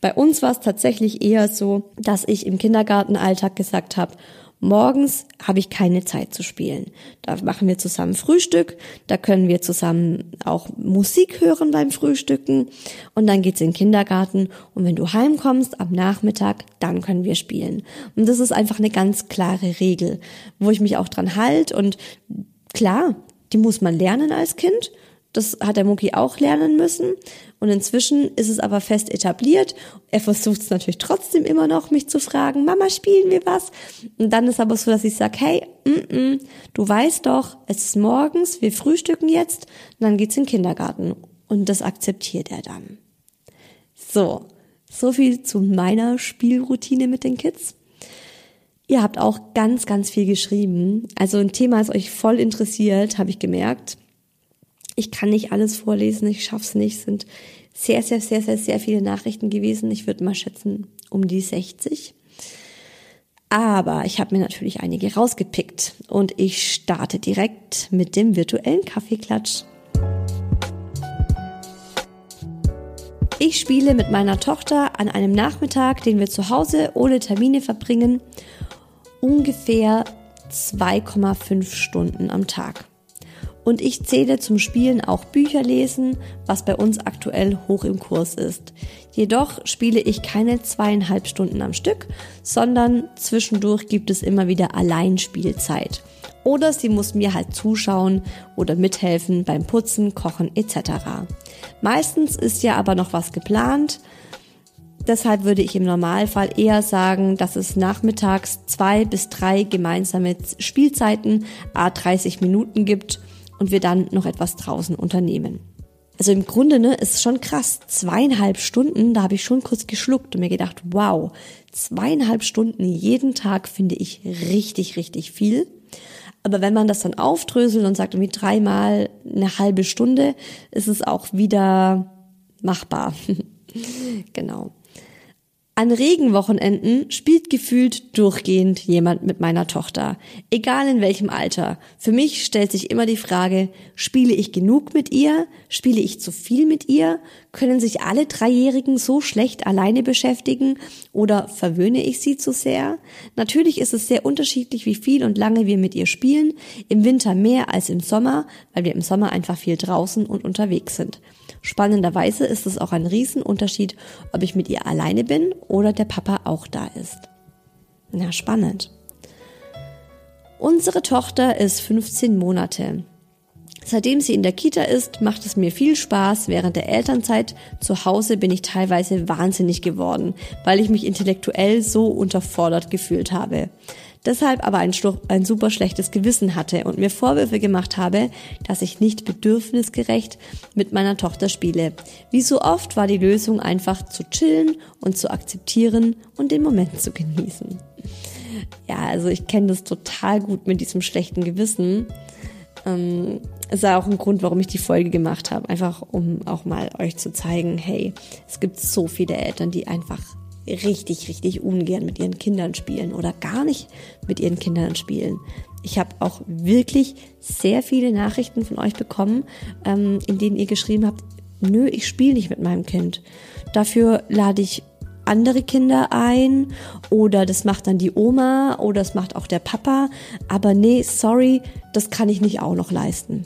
Bei uns war es tatsächlich eher so, dass ich im Kindergartenalltag gesagt habe, Morgens habe ich keine Zeit zu spielen. Da machen wir zusammen Frühstück, da können wir zusammen auch Musik hören beim Frühstücken und dann geht's in den Kindergarten und wenn du heimkommst am Nachmittag, dann können wir spielen. Und das ist einfach eine ganz klare Regel, wo ich mich auch dran halt und klar, die muss man lernen als Kind das hat der Mucki auch lernen müssen. Und inzwischen ist es aber fest etabliert. Er versucht es natürlich trotzdem immer noch, mich zu fragen, Mama, spielen wir was? Und dann ist aber so, dass ich sage, hey, mm -mm, du weißt doch, es ist morgens, wir frühstücken jetzt, dann geht's in den Kindergarten. Und das akzeptiert er dann. So, so viel zu meiner Spielroutine mit den Kids. Ihr habt auch ganz, ganz viel geschrieben. Also ein Thema, das euch voll interessiert, habe ich gemerkt. Ich kann nicht alles vorlesen, ich schaff's nicht. Sind sehr, sehr, sehr, sehr, sehr viele Nachrichten gewesen. Ich würde mal schätzen, um die 60. Aber ich habe mir natürlich einige rausgepickt und ich starte direkt mit dem virtuellen Kaffeeklatsch. Ich spiele mit meiner Tochter an einem Nachmittag, den wir zu Hause ohne Termine verbringen, ungefähr 2,5 Stunden am Tag. Und ich zähle zum Spielen auch Bücher lesen, was bei uns aktuell hoch im Kurs ist. Jedoch spiele ich keine zweieinhalb Stunden am Stück, sondern zwischendurch gibt es immer wieder Alleinspielzeit. Oder sie muss mir halt zuschauen oder mithelfen beim Putzen, Kochen etc. Meistens ist ja aber noch was geplant. Deshalb würde ich im Normalfall eher sagen, dass es nachmittags zwei bis drei gemeinsame Spielzeiten a 30 Minuten gibt und wir dann noch etwas draußen unternehmen. Also im Grunde ne, ist schon krass. Zweieinhalb Stunden, da habe ich schon kurz geschluckt und mir gedacht, wow, zweieinhalb Stunden jeden Tag finde ich richtig, richtig viel. Aber wenn man das dann aufdröselt und sagt irgendwie dreimal eine halbe Stunde, ist es auch wieder machbar. genau. An Regenwochenenden spielt gefühlt durchgehend jemand mit meiner Tochter, egal in welchem Alter. Für mich stellt sich immer die Frage, spiele ich genug mit ihr? Spiele ich zu viel mit ihr? Können sich alle Dreijährigen so schlecht alleine beschäftigen oder verwöhne ich sie zu sehr? Natürlich ist es sehr unterschiedlich, wie viel und lange wir mit ihr spielen. Im Winter mehr als im Sommer, weil wir im Sommer einfach viel draußen und unterwegs sind. Spannenderweise ist es auch ein Riesenunterschied, ob ich mit ihr alleine bin oder der Papa auch da ist. Na, spannend. Unsere Tochter ist 15 Monate. Seitdem sie in der Kita ist, macht es mir viel Spaß. Während der Elternzeit zu Hause bin ich teilweise wahnsinnig geworden, weil ich mich intellektuell so unterfordert gefühlt habe deshalb aber ein, ein super schlechtes Gewissen hatte und mir Vorwürfe gemacht habe, dass ich nicht bedürfnisgerecht mit meiner Tochter spiele. Wie so oft war die Lösung einfach zu chillen und zu akzeptieren und den Moment zu genießen. Ja, also ich kenne das total gut mit diesem schlechten Gewissen. Ähm, ist ja auch ein Grund, warum ich die Folge gemacht habe. Einfach um auch mal euch zu zeigen, hey, es gibt so viele Eltern, die einfach richtig, richtig ungern mit ihren Kindern spielen oder gar nicht mit ihren Kindern spielen. Ich habe auch wirklich sehr viele Nachrichten von euch bekommen, ähm, in denen ihr geschrieben habt, nö, ich spiele nicht mit meinem Kind. Dafür lade ich andere Kinder ein oder das macht dann die Oma oder das macht auch der Papa. Aber nee, sorry, das kann ich nicht auch noch leisten.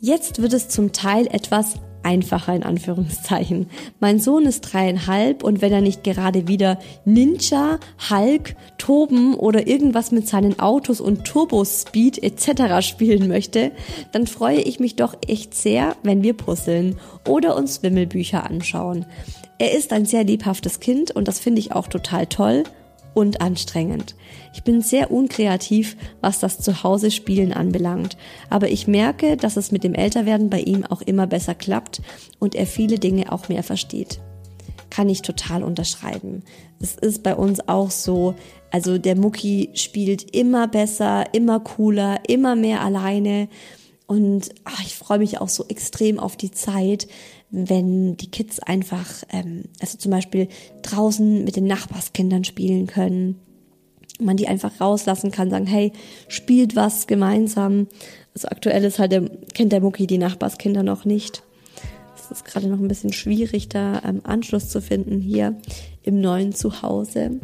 Jetzt wird es zum Teil etwas einfacher in Anführungszeichen. Mein Sohn ist dreieinhalb und wenn er nicht gerade wieder Ninja, Hulk, Toben oder irgendwas mit seinen Autos und Turbospeed etc. spielen möchte, dann freue ich mich doch echt sehr, wenn wir puzzeln oder uns Wimmelbücher anschauen. Er ist ein sehr lebhaftes Kind und das finde ich auch total toll und anstrengend. Ich bin sehr unkreativ, was das Zuhause Spielen anbelangt, aber ich merke, dass es mit dem Älterwerden bei ihm auch immer besser klappt und er viele Dinge auch mehr versteht. Kann ich total unterschreiben. Es ist bei uns auch so, also der Mucki spielt immer besser, immer cooler, immer mehr alleine und ach, ich freue mich auch so extrem auf die Zeit, wenn die Kids einfach, ähm, also zum Beispiel draußen mit den Nachbarskindern spielen können man die einfach rauslassen kann, sagen, hey, spielt was gemeinsam. Also aktuell ist halt der, kennt der Mucki die Nachbarskinder noch nicht. Es ist gerade noch ein bisschen schwierig, da ähm, Anschluss zu finden hier im neuen Zuhause.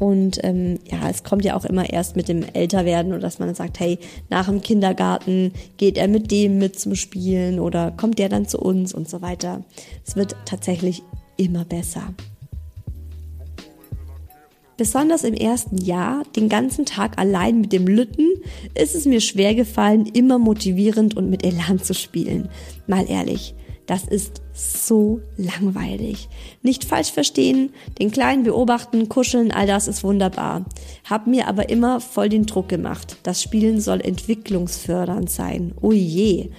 Und ähm, ja, es kommt ja auch immer erst mit dem Älterwerden oder dass man dann sagt, hey, nach dem Kindergarten geht er mit dem mit zum Spielen oder kommt der dann zu uns und so weiter. Es wird tatsächlich immer besser. Besonders im ersten Jahr, den ganzen Tag allein mit dem Lütten, ist es mir schwer gefallen, immer motivierend und mit Elan zu spielen. Mal ehrlich, das ist so langweilig. Nicht falsch verstehen, den Kleinen beobachten, kuscheln, all das ist wunderbar. Hab mir aber immer voll den Druck gemacht. Das Spielen soll entwicklungsfördernd sein. Oh je.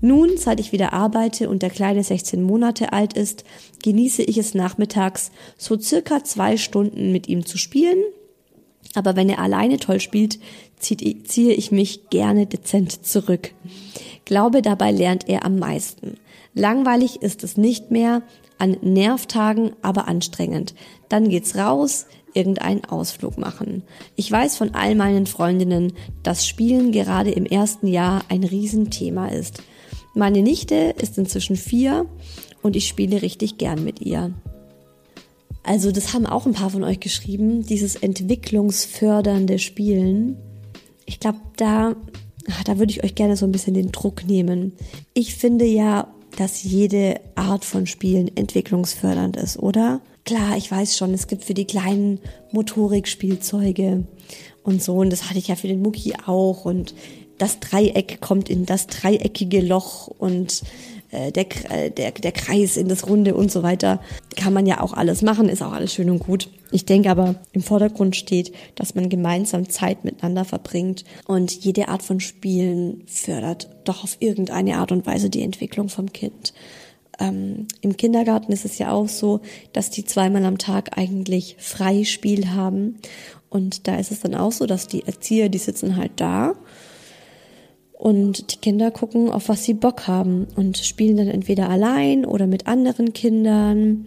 Nun, seit ich wieder arbeite und der Kleine 16 Monate alt ist, genieße ich es nachmittags, so circa zwei Stunden mit ihm zu spielen. Aber wenn er alleine toll spielt, ziehe ich mich gerne dezent zurück. Glaube, dabei lernt er am meisten. Langweilig ist es nicht mehr, an Nervtagen aber anstrengend. Dann geht's raus, irgendeinen Ausflug machen. Ich weiß von all meinen Freundinnen, dass Spielen gerade im ersten Jahr ein Riesenthema ist. Meine Nichte ist inzwischen vier und ich spiele richtig gern mit ihr. Also das haben auch ein paar von euch geschrieben, dieses entwicklungsfördernde Spielen. Ich glaube, da, da würde ich euch gerne so ein bisschen den Druck nehmen. Ich finde ja, dass jede Art von Spielen entwicklungsfördernd ist, oder? Klar, ich weiß schon, es gibt für die kleinen Motorikspielzeuge und so, und das hatte ich ja für den Mucki auch, und das Dreieck kommt in das dreieckige Loch und äh, der, äh, der, der Kreis in das Runde und so weiter. Kann man ja auch alles machen, ist auch alles schön und gut. Ich denke aber, im Vordergrund steht, dass man gemeinsam Zeit miteinander verbringt und jede Art von Spielen fördert doch auf irgendeine Art und Weise die Entwicklung vom Kind. Ähm, Im Kindergarten ist es ja auch so, dass die zweimal am Tag eigentlich Freispiel haben. Und da ist es dann auch so, dass die Erzieher, die sitzen halt da und die Kinder gucken, auf was sie Bock haben und spielen dann entweder allein oder mit anderen Kindern.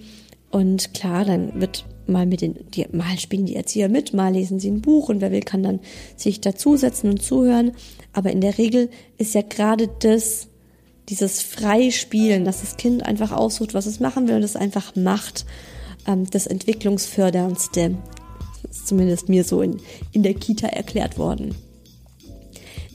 Und klar, dann wird mal mit den, die, mal spielen die Erzieher mit, mal lesen sie ein Buch und wer will, kann dann sich dazusetzen und zuhören. Aber in der Regel ist ja gerade das, dieses Freispielen, dass das Kind einfach aussucht, was es machen will und es einfach macht, ähm, das Entwicklungsförderndste. Das ist zumindest mir so in, in der Kita erklärt worden.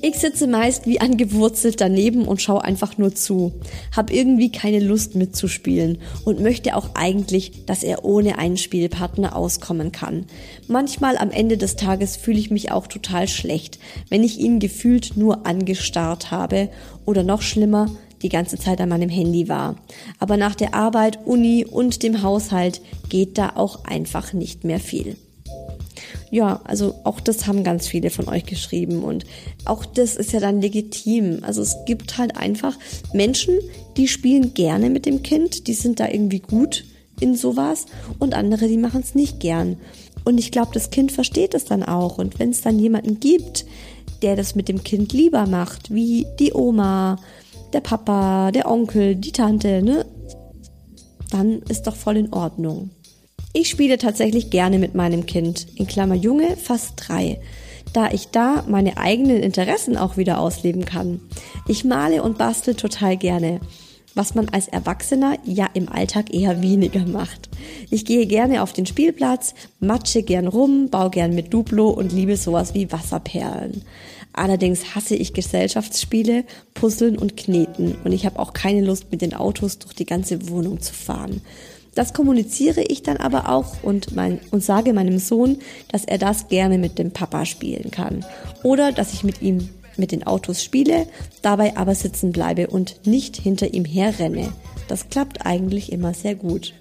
Ich sitze meist wie angewurzelt daneben und schaue einfach nur zu. Hab irgendwie keine Lust mitzuspielen und möchte auch eigentlich, dass er ohne einen Spielpartner auskommen kann. Manchmal am Ende des Tages fühle ich mich auch total schlecht, wenn ich ihn gefühlt nur angestarrt habe oder noch schlimmer, die ganze Zeit an meinem Handy war. Aber nach der Arbeit, Uni und dem Haushalt geht da auch einfach nicht mehr viel ja, also auch das haben ganz viele von euch geschrieben und auch das ist ja dann legitim. Also es gibt halt einfach Menschen, die spielen gerne mit dem Kind, die sind da irgendwie gut in sowas und andere, die machen es nicht gern. Und ich glaube, das Kind versteht es dann auch und wenn es dann jemanden gibt, der das mit dem Kind lieber macht, wie die Oma, der Papa, der Onkel, die Tante, ne? Dann ist doch voll in Ordnung. Ich spiele tatsächlich gerne mit meinem Kind, in Klammer Junge, fast drei, da ich da meine eigenen Interessen auch wieder ausleben kann. Ich male und bastel total gerne, was man als Erwachsener ja im Alltag eher weniger macht. Ich gehe gerne auf den Spielplatz, matsche gern rum, baue gern mit Duplo und liebe sowas wie Wasserperlen. Allerdings hasse ich Gesellschaftsspiele, Puzzeln und Kneten und ich habe auch keine Lust mit den Autos durch die ganze Wohnung zu fahren. Das kommuniziere ich dann aber auch und, mein, und sage meinem Sohn, dass er das gerne mit dem Papa spielen kann. Oder dass ich mit ihm mit den Autos spiele, dabei aber sitzen bleibe und nicht hinter ihm herrenne. Das klappt eigentlich immer sehr gut.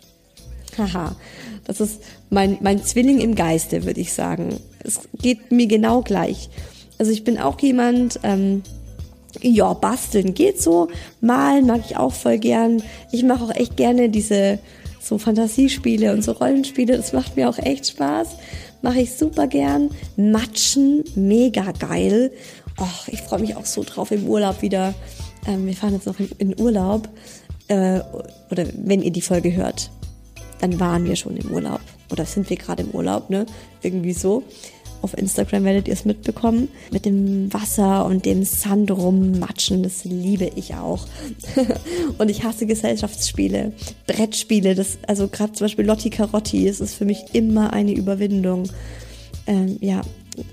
Haha, das ist mein, mein Zwilling im Geiste, würde ich sagen. Es geht mir genau gleich. Also ich bin auch jemand, ähm, ja, basteln geht so, malen mag ich auch voll gern. Ich mache auch echt gerne diese so Fantasiespiele und so Rollenspiele, das macht mir auch echt Spaß. Mache ich super gern. Matschen, mega geil. Och, ich freue mich auch so drauf im Urlaub wieder. Ähm, wir fahren jetzt noch in, in Urlaub. Äh, oder wenn ihr die Folge hört, dann waren wir schon im Urlaub. oder sind wir gerade im Urlaub, ne? Irgendwie so. Auf Instagram werdet ihr es mitbekommen. Mit dem Wasser und dem Sand rummatschen, das liebe ich auch. und ich hasse Gesellschaftsspiele, Brettspiele. Das, also gerade zum Beispiel Lotti Carotti, es ist für mich immer eine Überwindung. Ähm, ja,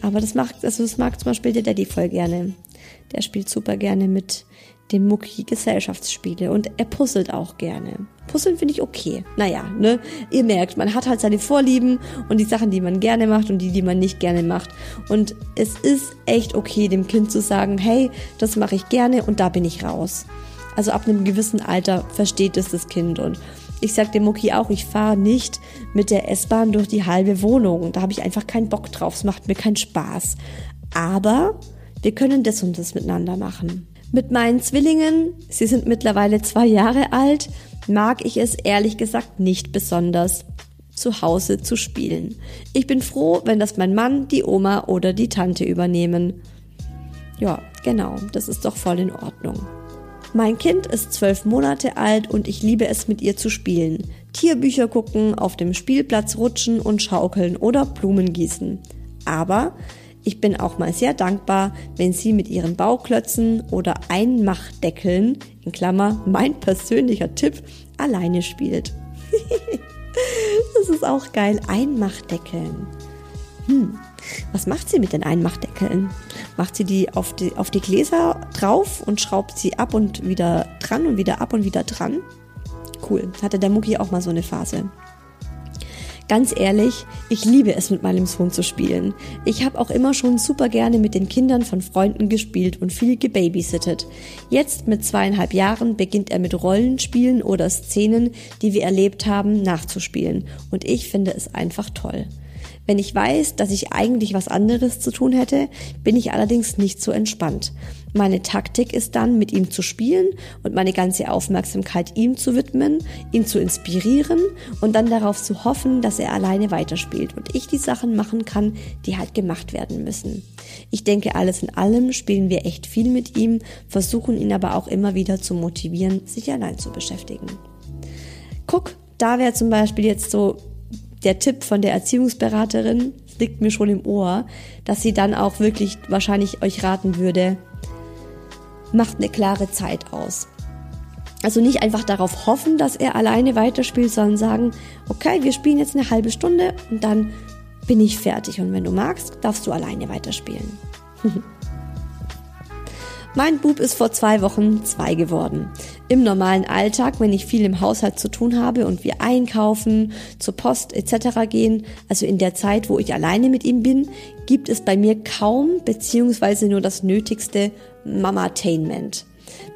aber das macht, also das mag zum Beispiel der Daddy voll gerne. Der spielt super gerne mit dem Mucki Gesellschaftsspiele und er puzzelt auch gerne. Puzzeln finde ich okay. Naja, ne? Ihr merkt, man hat halt seine Vorlieben und die Sachen, die man gerne macht und die, die man nicht gerne macht. Und es ist echt okay, dem Kind zu sagen, hey, das mache ich gerne und da bin ich raus. Also ab einem gewissen Alter versteht es das Kind und ich sag dem Mucki auch, ich fahre nicht mit der S-Bahn durch die halbe Wohnung. Da habe ich einfach keinen Bock drauf. Es macht mir keinen Spaß. Aber wir können das und das miteinander machen. Mit meinen Zwillingen, sie sind mittlerweile zwei Jahre alt, mag ich es ehrlich gesagt nicht besonders, zu Hause zu spielen. Ich bin froh, wenn das mein Mann, die Oma oder die Tante übernehmen. Ja, genau, das ist doch voll in Ordnung. Mein Kind ist zwölf Monate alt und ich liebe es mit ihr zu spielen. Tierbücher gucken, auf dem Spielplatz rutschen und schaukeln oder Blumen gießen. Aber ich bin auch mal sehr dankbar, wenn sie mit ihren Bauklötzen oder Einmachdeckeln, in Klammer mein persönlicher Tipp, alleine spielt. das ist auch geil, Einmachdeckeln. Hm, was macht sie mit den Einmachdeckeln? Macht sie die auf, die auf die Gläser drauf und schraubt sie ab und wieder dran und wieder ab und wieder dran? Cool, hatte der Mucki auch mal so eine Phase. Ganz ehrlich, ich liebe es mit meinem Sohn zu spielen. Ich habe auch immer schon super gerne mit den Kindern von Freunden gespielt und viel gebabysittet. Jetzt mit zweieinhalb Jahren beginnt er mit Rollenspielen oder Szenen, die wir erlebt haben, nachzuspielen. Und ich finde es einfach toll. Wenn ich weiß, dass ich eigentlich was anderes zu tun hätte, bin ich allerdings nicht so entspannt. Meine Taktik ist dann, mit ihm zu spielen und meine ganze Aufmerksamkeit ihm zu widmen, ihn zu inspirieren und dann darauf zu hoffen, dass er alleine weiterspielt und ich die Sachen machen kann, die halt gemacht werden müssen. Ich denke, alles in allem spielen wir echt viel mit ihm, versuchen ihn aber auch immer wieder zu motivieren, sich allein zu beschäftigen. Guck, da wäre zum Beispiel jetzt so der Tipp von der Erziehungsberaterin liegt mir schon im Ohr, dass sie dann auch wirklich wahrscheinlich euch raten würde, macht eine klare Zeit aus. Also nicht einfach darauf hoffen, dass er alleine weiterspielt, sondern sagen, okay, wir spielen jetzt eine halbe Stunde und dann bin ich fertig und wenn du magst, darfst du alleine weiterspielen. Mein Bub ist vor zwei Wochen zwei geworden. Im normalen Alltag, wenn ich viel im Haushalt zu tun habe und wir einkaufen, zur Post etc. gehen, also in der Zeit, wo ich alleine mit ihm bin, gibt es bei mir kaum beziehungsweise nur das nötigste Mama-Tainment.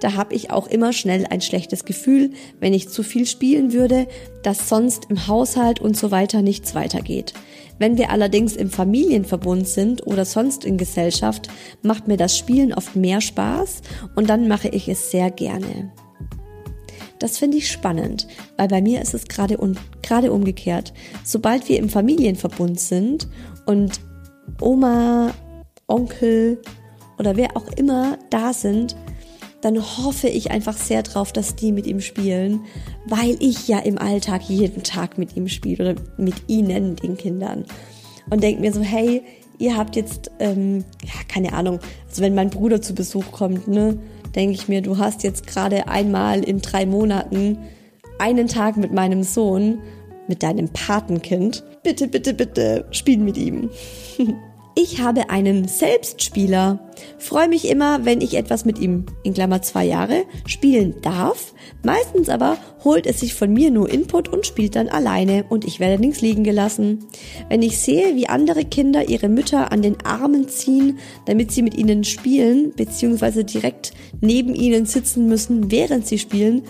Da habe ich auch immer schnell ein schlechtes Gefühl, wenn ich zu viel spielen würde, dass sonst im Haushalt und so weiter nichts weitergeht. Wenn wir allerdings im Familienverbund sind oder sonst in Gesellschaft, macht mir das Spielen oft mehr Spaß und dann mache ich es sehr gerne. Das finde ich spannend, weil bei mir ist es gerade un gerade umgekehrt. Sobald wir im Familienverbund sind und Oma, Onkel oder wer auch immer da sind, dann hoffe ich einfach sehr drauf, dass die mit ihm spielen, weil ich ja im Alltag jeden Tag mit ihm spiele oder mit ihnen, den Kindern. Und denke mir so, hey, ihr habt jetzt, ähm, ja, keine Ahnung, also wenn mein Bruder zu Besuch kommt, ne, denke ich mir, du hast jetzt gerade einmal in drei Monaten einen Tag mit meinem Sohn, mit deinem Patenkind. Bitte, bitte, bitte, spiel mit ihm. Ich habe einen Selbstspieler. Freue mich immer, wenn ich etwas mit ihm, in Klammer zwei Jahre, spielen darf. Meistens aber holt es sich von mir nur Input und spielt dann alleine und ich werde links liegen gelassen. Wenn ich sehe, wie andere Kinder ihre Mütter an den Armen ziehen, damit sie mit ihnen spielen, beziehungsweise direkt neben ihnen sitzen müssen, während sie spielen,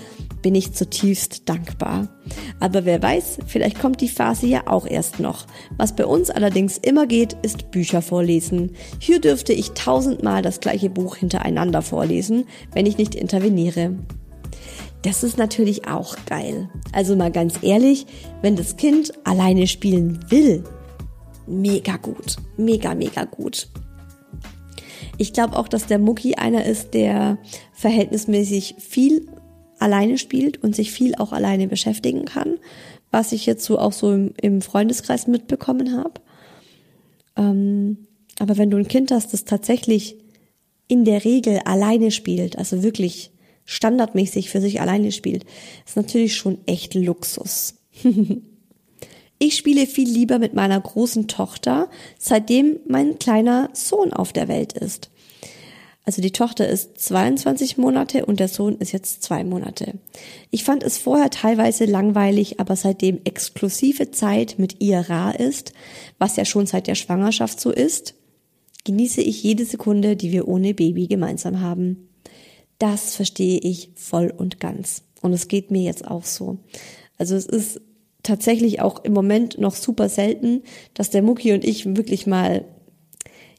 bin ich zutiefst dankbar. Aber wer weiß, vielleicht kommt die Phase ja auch erst noch. Was bei uns allerdings immer geht, ist Bücher vorlesen. Hier dürfte ich tausendmal das gleiche Buch hintereinander vorlesen, wenn ich nicht interveniere. Das ist natürlich auch geil. Also mal ganz ehrlich, wenn das Kind alleine spielen will, mega gut. Mega, mega gut. Ich glaube auch, dass der Mucki einer ist, der verhältnismäßig viel alleine spielt und sich viel auch alleine beschäftigen kann, was ich jetzt so auch so im, im Freundeskreis mitbekommen habe. Ähm, aber wenn du ein Kind hast, das tatsächlich in der Regel alleine spielt, also wirklich standardmäßig für sich alleine spielt, ist natürlich schon echt Luxus. ich spiele viel lieber mit meiner großen Tochter, seitdem mein kleiner Sohn auf der Welt ist. Also die Tochter ist 22 Monate und der Sohn ist jetzt zwei Monate. Ich fand es vorher teilweise langweilig, aber seitdem exklusive Zeit mit ihr rar ist, was ja schon seit der Schwangerschaft so ist, genieße ich jede Sekunde, die wir ohne Baby gemeinsam haben. Das verstehe ich voll und ganz. Und es geht mir jetzt auch so. Also es ist tatsächlich auch im Moment noch super selten, dass der Mucki und ich wirklich mal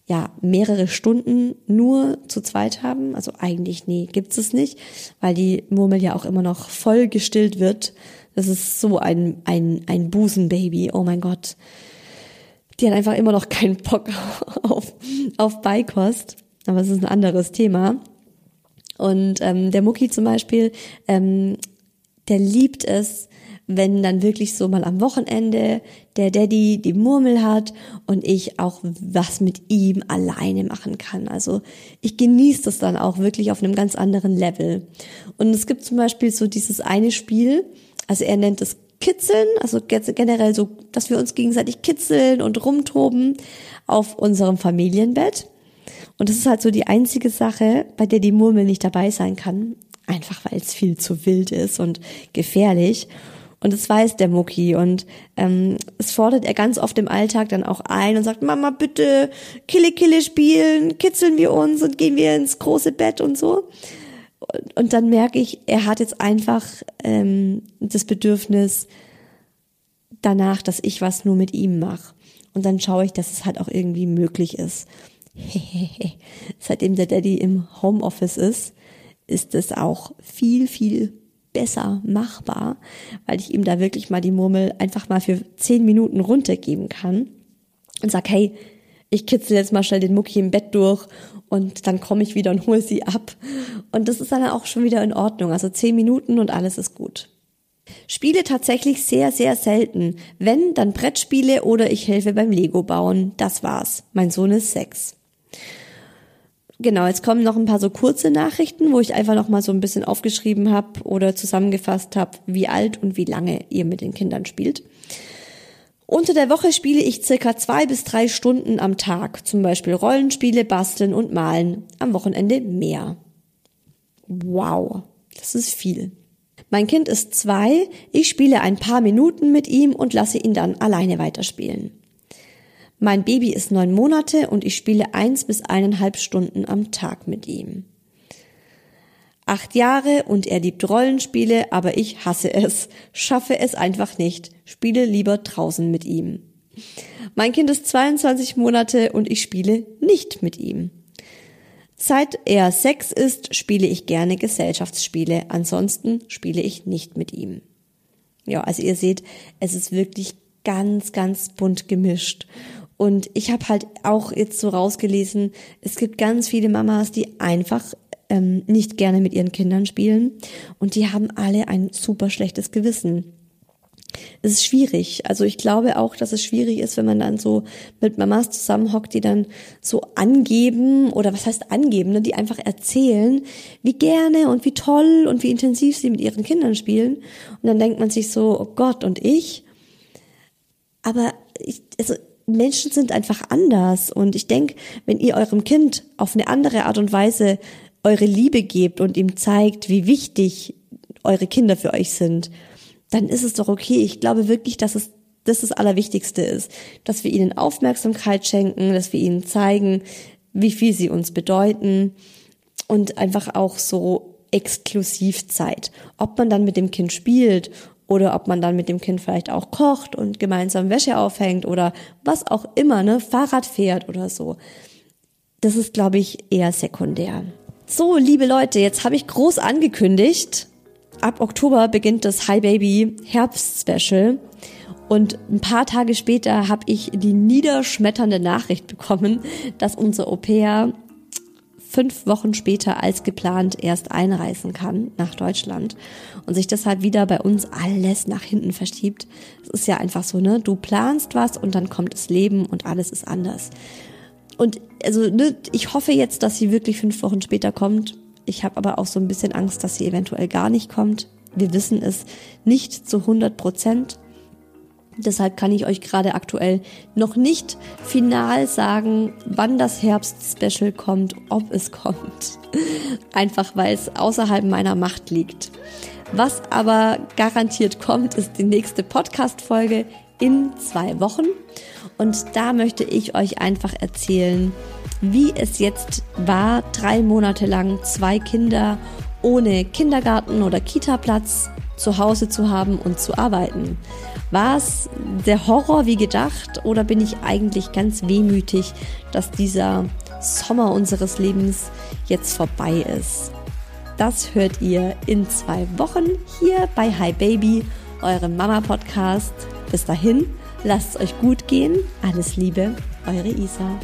ja, mehrere Stunden nur zu zweit haben. Also eigentlich, nee, gibt's es nicht, weil die Murmel ja auch immer noch voll gestillt wird. Das ist so ein, ein, ein Busenbaby, oh mein Gott. Die hat einfach immer noch keinen Bock auf, auf Beikost. Aber es ist ein anderes Thema. Und ähm, der Mucki zum Beispiel, ähm, der liebt es, wenn dann wirklich so mal am Wochenende der Daddy die Murmel hat und ich auch was mit ihm alleine machen kann. Also ich genieße das dann auch wirklich auf einem ganz anderen Level. Und es gibt zum Beispiel so dieses eine Spiel, also er nennt es Kitzeln, also generell so, dass wir uns gegenseitig kitzeln und rumtoben auf unserem Familienbett. Und das ist halt so die einzige Sache, bei der die Murmel nicht dabei sein kann. Einfach weil es viel zu wild ist und gefährlich. Und das weiß der Mucki und ähm, es fordert er ganz oft im Alltag dann auch ein und sagt, Mama, bitte Kille Kille spielen, kitzeln wir uns und gehen wir ins große Bett und so. Und, und dann merke ich, er hat jetzt einfach ähm, das Bedürfnis danach, dass ich was nur mit ihm mache. Und dann schaue ich, dass es halt auch irgendwie möglich ist. Seitdem der Daddy im Homeoffice ist, ist es auch viel, viel besser machbar, weil ich ihm da wirklich mal die Murmel einfach mal für zehn Minuten runtergeben kann und sag, hey, ich kitzel jetzt mal schnell den Mucki im Bett durch und dann komme ich wieder und hole sie ab. Und das ist dann auch schon wieder in Ordnung. Also zehn Minuten und alles ist gut. Spiele tatsächlich sehr, sehr selten. Wenn, dann Brettspiele oder ich helfe beim Lego bauen. Das war's. Mein Sohn ist sechs. Genau, jetzt kommen noch ein paar so kurze Nachrichten, wo ich einfach noch mal so ein bisschen aufgeschrieben habe oder zusammengefasst habe, wie alt und wie lange ihr mit den Kindern spielt. Unter der Woche spiele ich circa zwei bis drei Stunden am Tag, zum Beispiel Rollenspiele, Basteln und Malen. Am Wochenende mehr. Wow, das ist viel. Mein Kind ist zwei, ich spiele ein paar Minuten mit ihm und lasse ihn dann alleine weiterspielen. Mein Baby ist neun Monate und ich spiele eins bis eineinhalb Stunden am Tag mit ihm. Acht Jahre und er liebt Rollenspiele, aber ich hasse es, schaffe es einfach nicht, spiele lieber draußen mit ihm. Mein Kind ist 22 Monate und ich spiele nicht mit ihm. Seit er sechs ist, spiele ich gerne Gesellschaftsspiele, ansonsten spiele ich nicht mit ihm. Ja, also ihr seht, es ist wirklich ganz, ganz bunt gemischt. Und ich habe halt auch jetzt so rausgelesen, es gibt ganz viele Mamas, die einfach ähm, nicht gerne mit ihren Kindern spielen und die haben alle ein super schlechtes Gewissen. Es ist schwierig. Also ich glaube auch, dass es schwierig ist, wenn man dann so mit Mamas zusammenhockt, die dann so angeben oder was heißt angeben, ne? die einfach erzählen, wie gerne und wie toll und wie intensiv sie mit ihren Kindern spielen. Und dann denkt man sich so, oh Gott, und ich? Aber ich, also Menschen sind einfach anders. Und ich denke, wenn ihr eurem Kind auf eine andere Art und Weise eure Liebe gebt und ihm zeigt, wie wichtig eure Kinder für euch sind, dann ist es doch okay. Ich glaube wirklich, dass es das das Allerwichtigste ist, dass wir ihnen Aufmerksamkeit schenken, dass wir ihnen zeigen, wie viel sie uns bedeuten und einfach auch so Exklusivzeit. Ob man dann mit dem Kind spielt oder ob man dann mit dem Kind vielleicht auch kocht und gemeinsam Wäsche aufhängt oder was auch immer, ne, Fahrrad fährt oder so. Das ist, glaube ich, eher sekundär. So, liebe Leute, jetzt habe ich groß angekündigt. Ab Oktober beginnt das Hi Baby Herbst Special. Und ein paar Tage später habe ich die niederschmetternde Nachricht bekommen, dass unser Au pair fünf Wochen später als geplant erst einreisen kann nach Deutschland und sich deshalb wieder bei uns alles nach hinten verschiebt. Es ist ja einfach so, ne? Du planst was und dann kommt das Leben und alles ist anders. Und also, ne, ich hoffe jetzt, dass sie wirklich fünf Wochen später kommt. Ich habe aber auch so ein bisschen Angst, dass sie eventuell gar nicht kommt. Wir wissen es nicht zu 100 Prozent. Deshalb kann ich euch gerade aktuell noch nicht final sagen, wann das Herbst-Special kommt, ob es kommt. Einfach weil es außerhalb meiner Macht liegt. Was aber garantiert kommt, ist die nächste Podcast-Folge in zwei Wochen. Und da möchte ich euch einfach erzählen, wie es jetzt war, drei Monate lang zwei Kinder ohne Kindergarten oder Kita-Platz zu Hause zu haben und zu arbeiten. War es der Horror wie gedacht oder bin ich eigentlich ganz wehmütig, dass dieser Sommer unseres Lebens jetzt vorbei ist? Das hört ihr in zwei Wochen hier bei Hi Baby, eurem Mama-Podcast. Bis dahin, lasst es euch gut gehen. Alles Liebe, eure Isa.